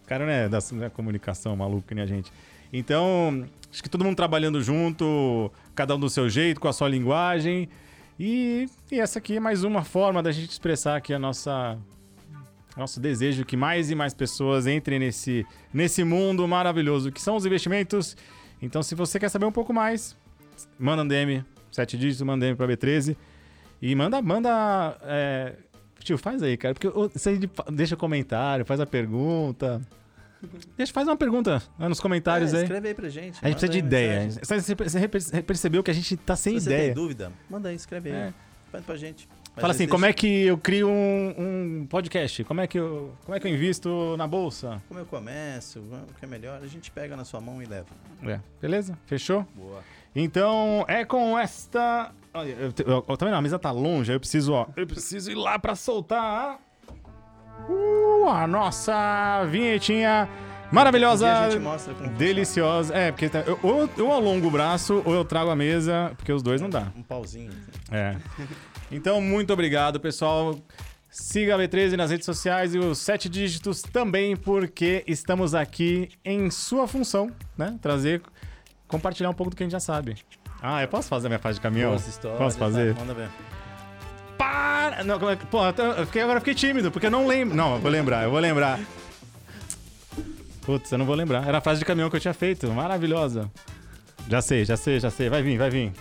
o cara não é da é comunicação maluco que nem a gente. Então, acho que todo mundo trabalhando junto, cada um do seu jeito, com a sua linguagem. E, e essa aqui é mais uma forma da gente expressar aqui a nossa nosso desejo que mais e mais pessoas entrem nesse, nesse mundo maravilhoso que são os investimentos. Então, se você quer saber um pouco mais, manda um DM, 7 dígitos, manda um DM pra B13. E manda, manda. é, Tio, faz aí, cara. Porque você de- deixa comentário, faz a pergunta. Deixa, faz uma pergunta né, nos comentários É, aí. escreve aí pra gente. A gente precisa de ideia. Você, percebeu que a gente tá sem Se você ideia. tem dúvida, manda aí, escreve aí. É. Manda pra gente. Fala assim, como é que eu crio um, um podcast? Como é, que eu, como é que eu invisto na bolsa? Como eu começo, o que é melhor, a gente pega na sua mão e leva. É, beleza? Fechou? Boa. Então, é com esta. Olha, eu, eu, eu- tá vendo? A mesa tá longe, aí eu preciso, ó. Eu preciso ir lá pra soltar a. Uh, a nossa vinhetinha maravilhosa. Deliciosa. É, porque tá- eu, ou eu alongo o braço ou eu trago a mesa, porque os dois não dá. Um pauzinho. É. Então, muito obrigado, pessoal. Siga a B13 nas redes sociais e os sete dígitos também, porque estamos aqui em sua função, né? Trazer, compartilhar um pouco do que a gente já sabe. Ah, eu posso fazer a minha fase de caminhão? Histórias, Posso fazer? vai, Manda ver. Não, é pô, eu fiquei, agora eu fiquei tímido, porque eu não lembro. Não, eu vou lembrar, eu vou lembrar. Putz, eu não vou lembrar. Era a frase de caminhão que eu tinha feito. Maravilhosa. Já sei, já sei, já sei. Vai vir, vai vir.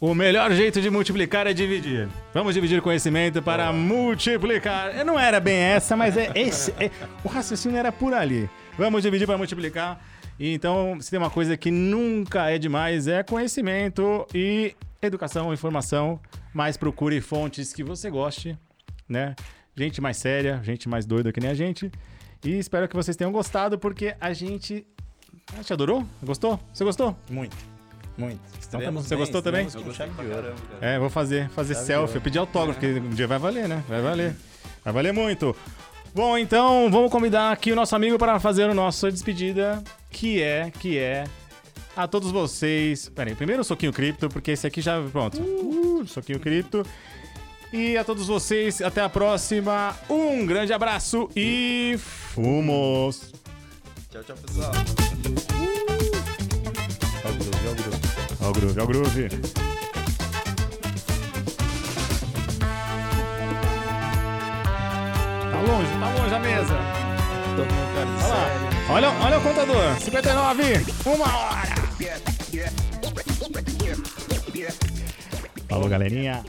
O melhor jeito de multiplicar é dividir. Vamos dividir conhecimento para multiplicar. Não era bem essa, mas é esse. é- o raciocínio era por ali. Vamos dividir para multiplicar. E então, se tem uma coisa que nunca é demais, é conhecimento e educação, informação. Mas procure fontes que você goste, né? Gente mais séria, gente mais doida que nem a gente. E espero que vocês tenham gostado, porque a gente. A gente adorou? Gostou? Você gostou? Muito. Muito. Então tá Você bem, gostou também? Eu gostei pra caramba, cara. É, vou fazer, fazer Chave de selfie, pedir autógrafo, porque um dia vai valer, né? Vai valer. Vai valer muito. Bom, então vamos convidar aqui o nosso amigo para fazer a nossa despedida, que é, que é a todos vocês. Pera aí, primeiro o Soquinho Cripto, porque esse aqui já. Pronto. Uh, Soquinho Cripto. E a todos vocês, até a próxima. Um grande abraço e fumos! Tchau, tchau, pessoal. Ó o groove, ó o groove. Ó o groove, ó o groove. Tá longe, tá longe a mesa. Sério. Olha, olha o contador. 59, uma hora. Falou, galerinha.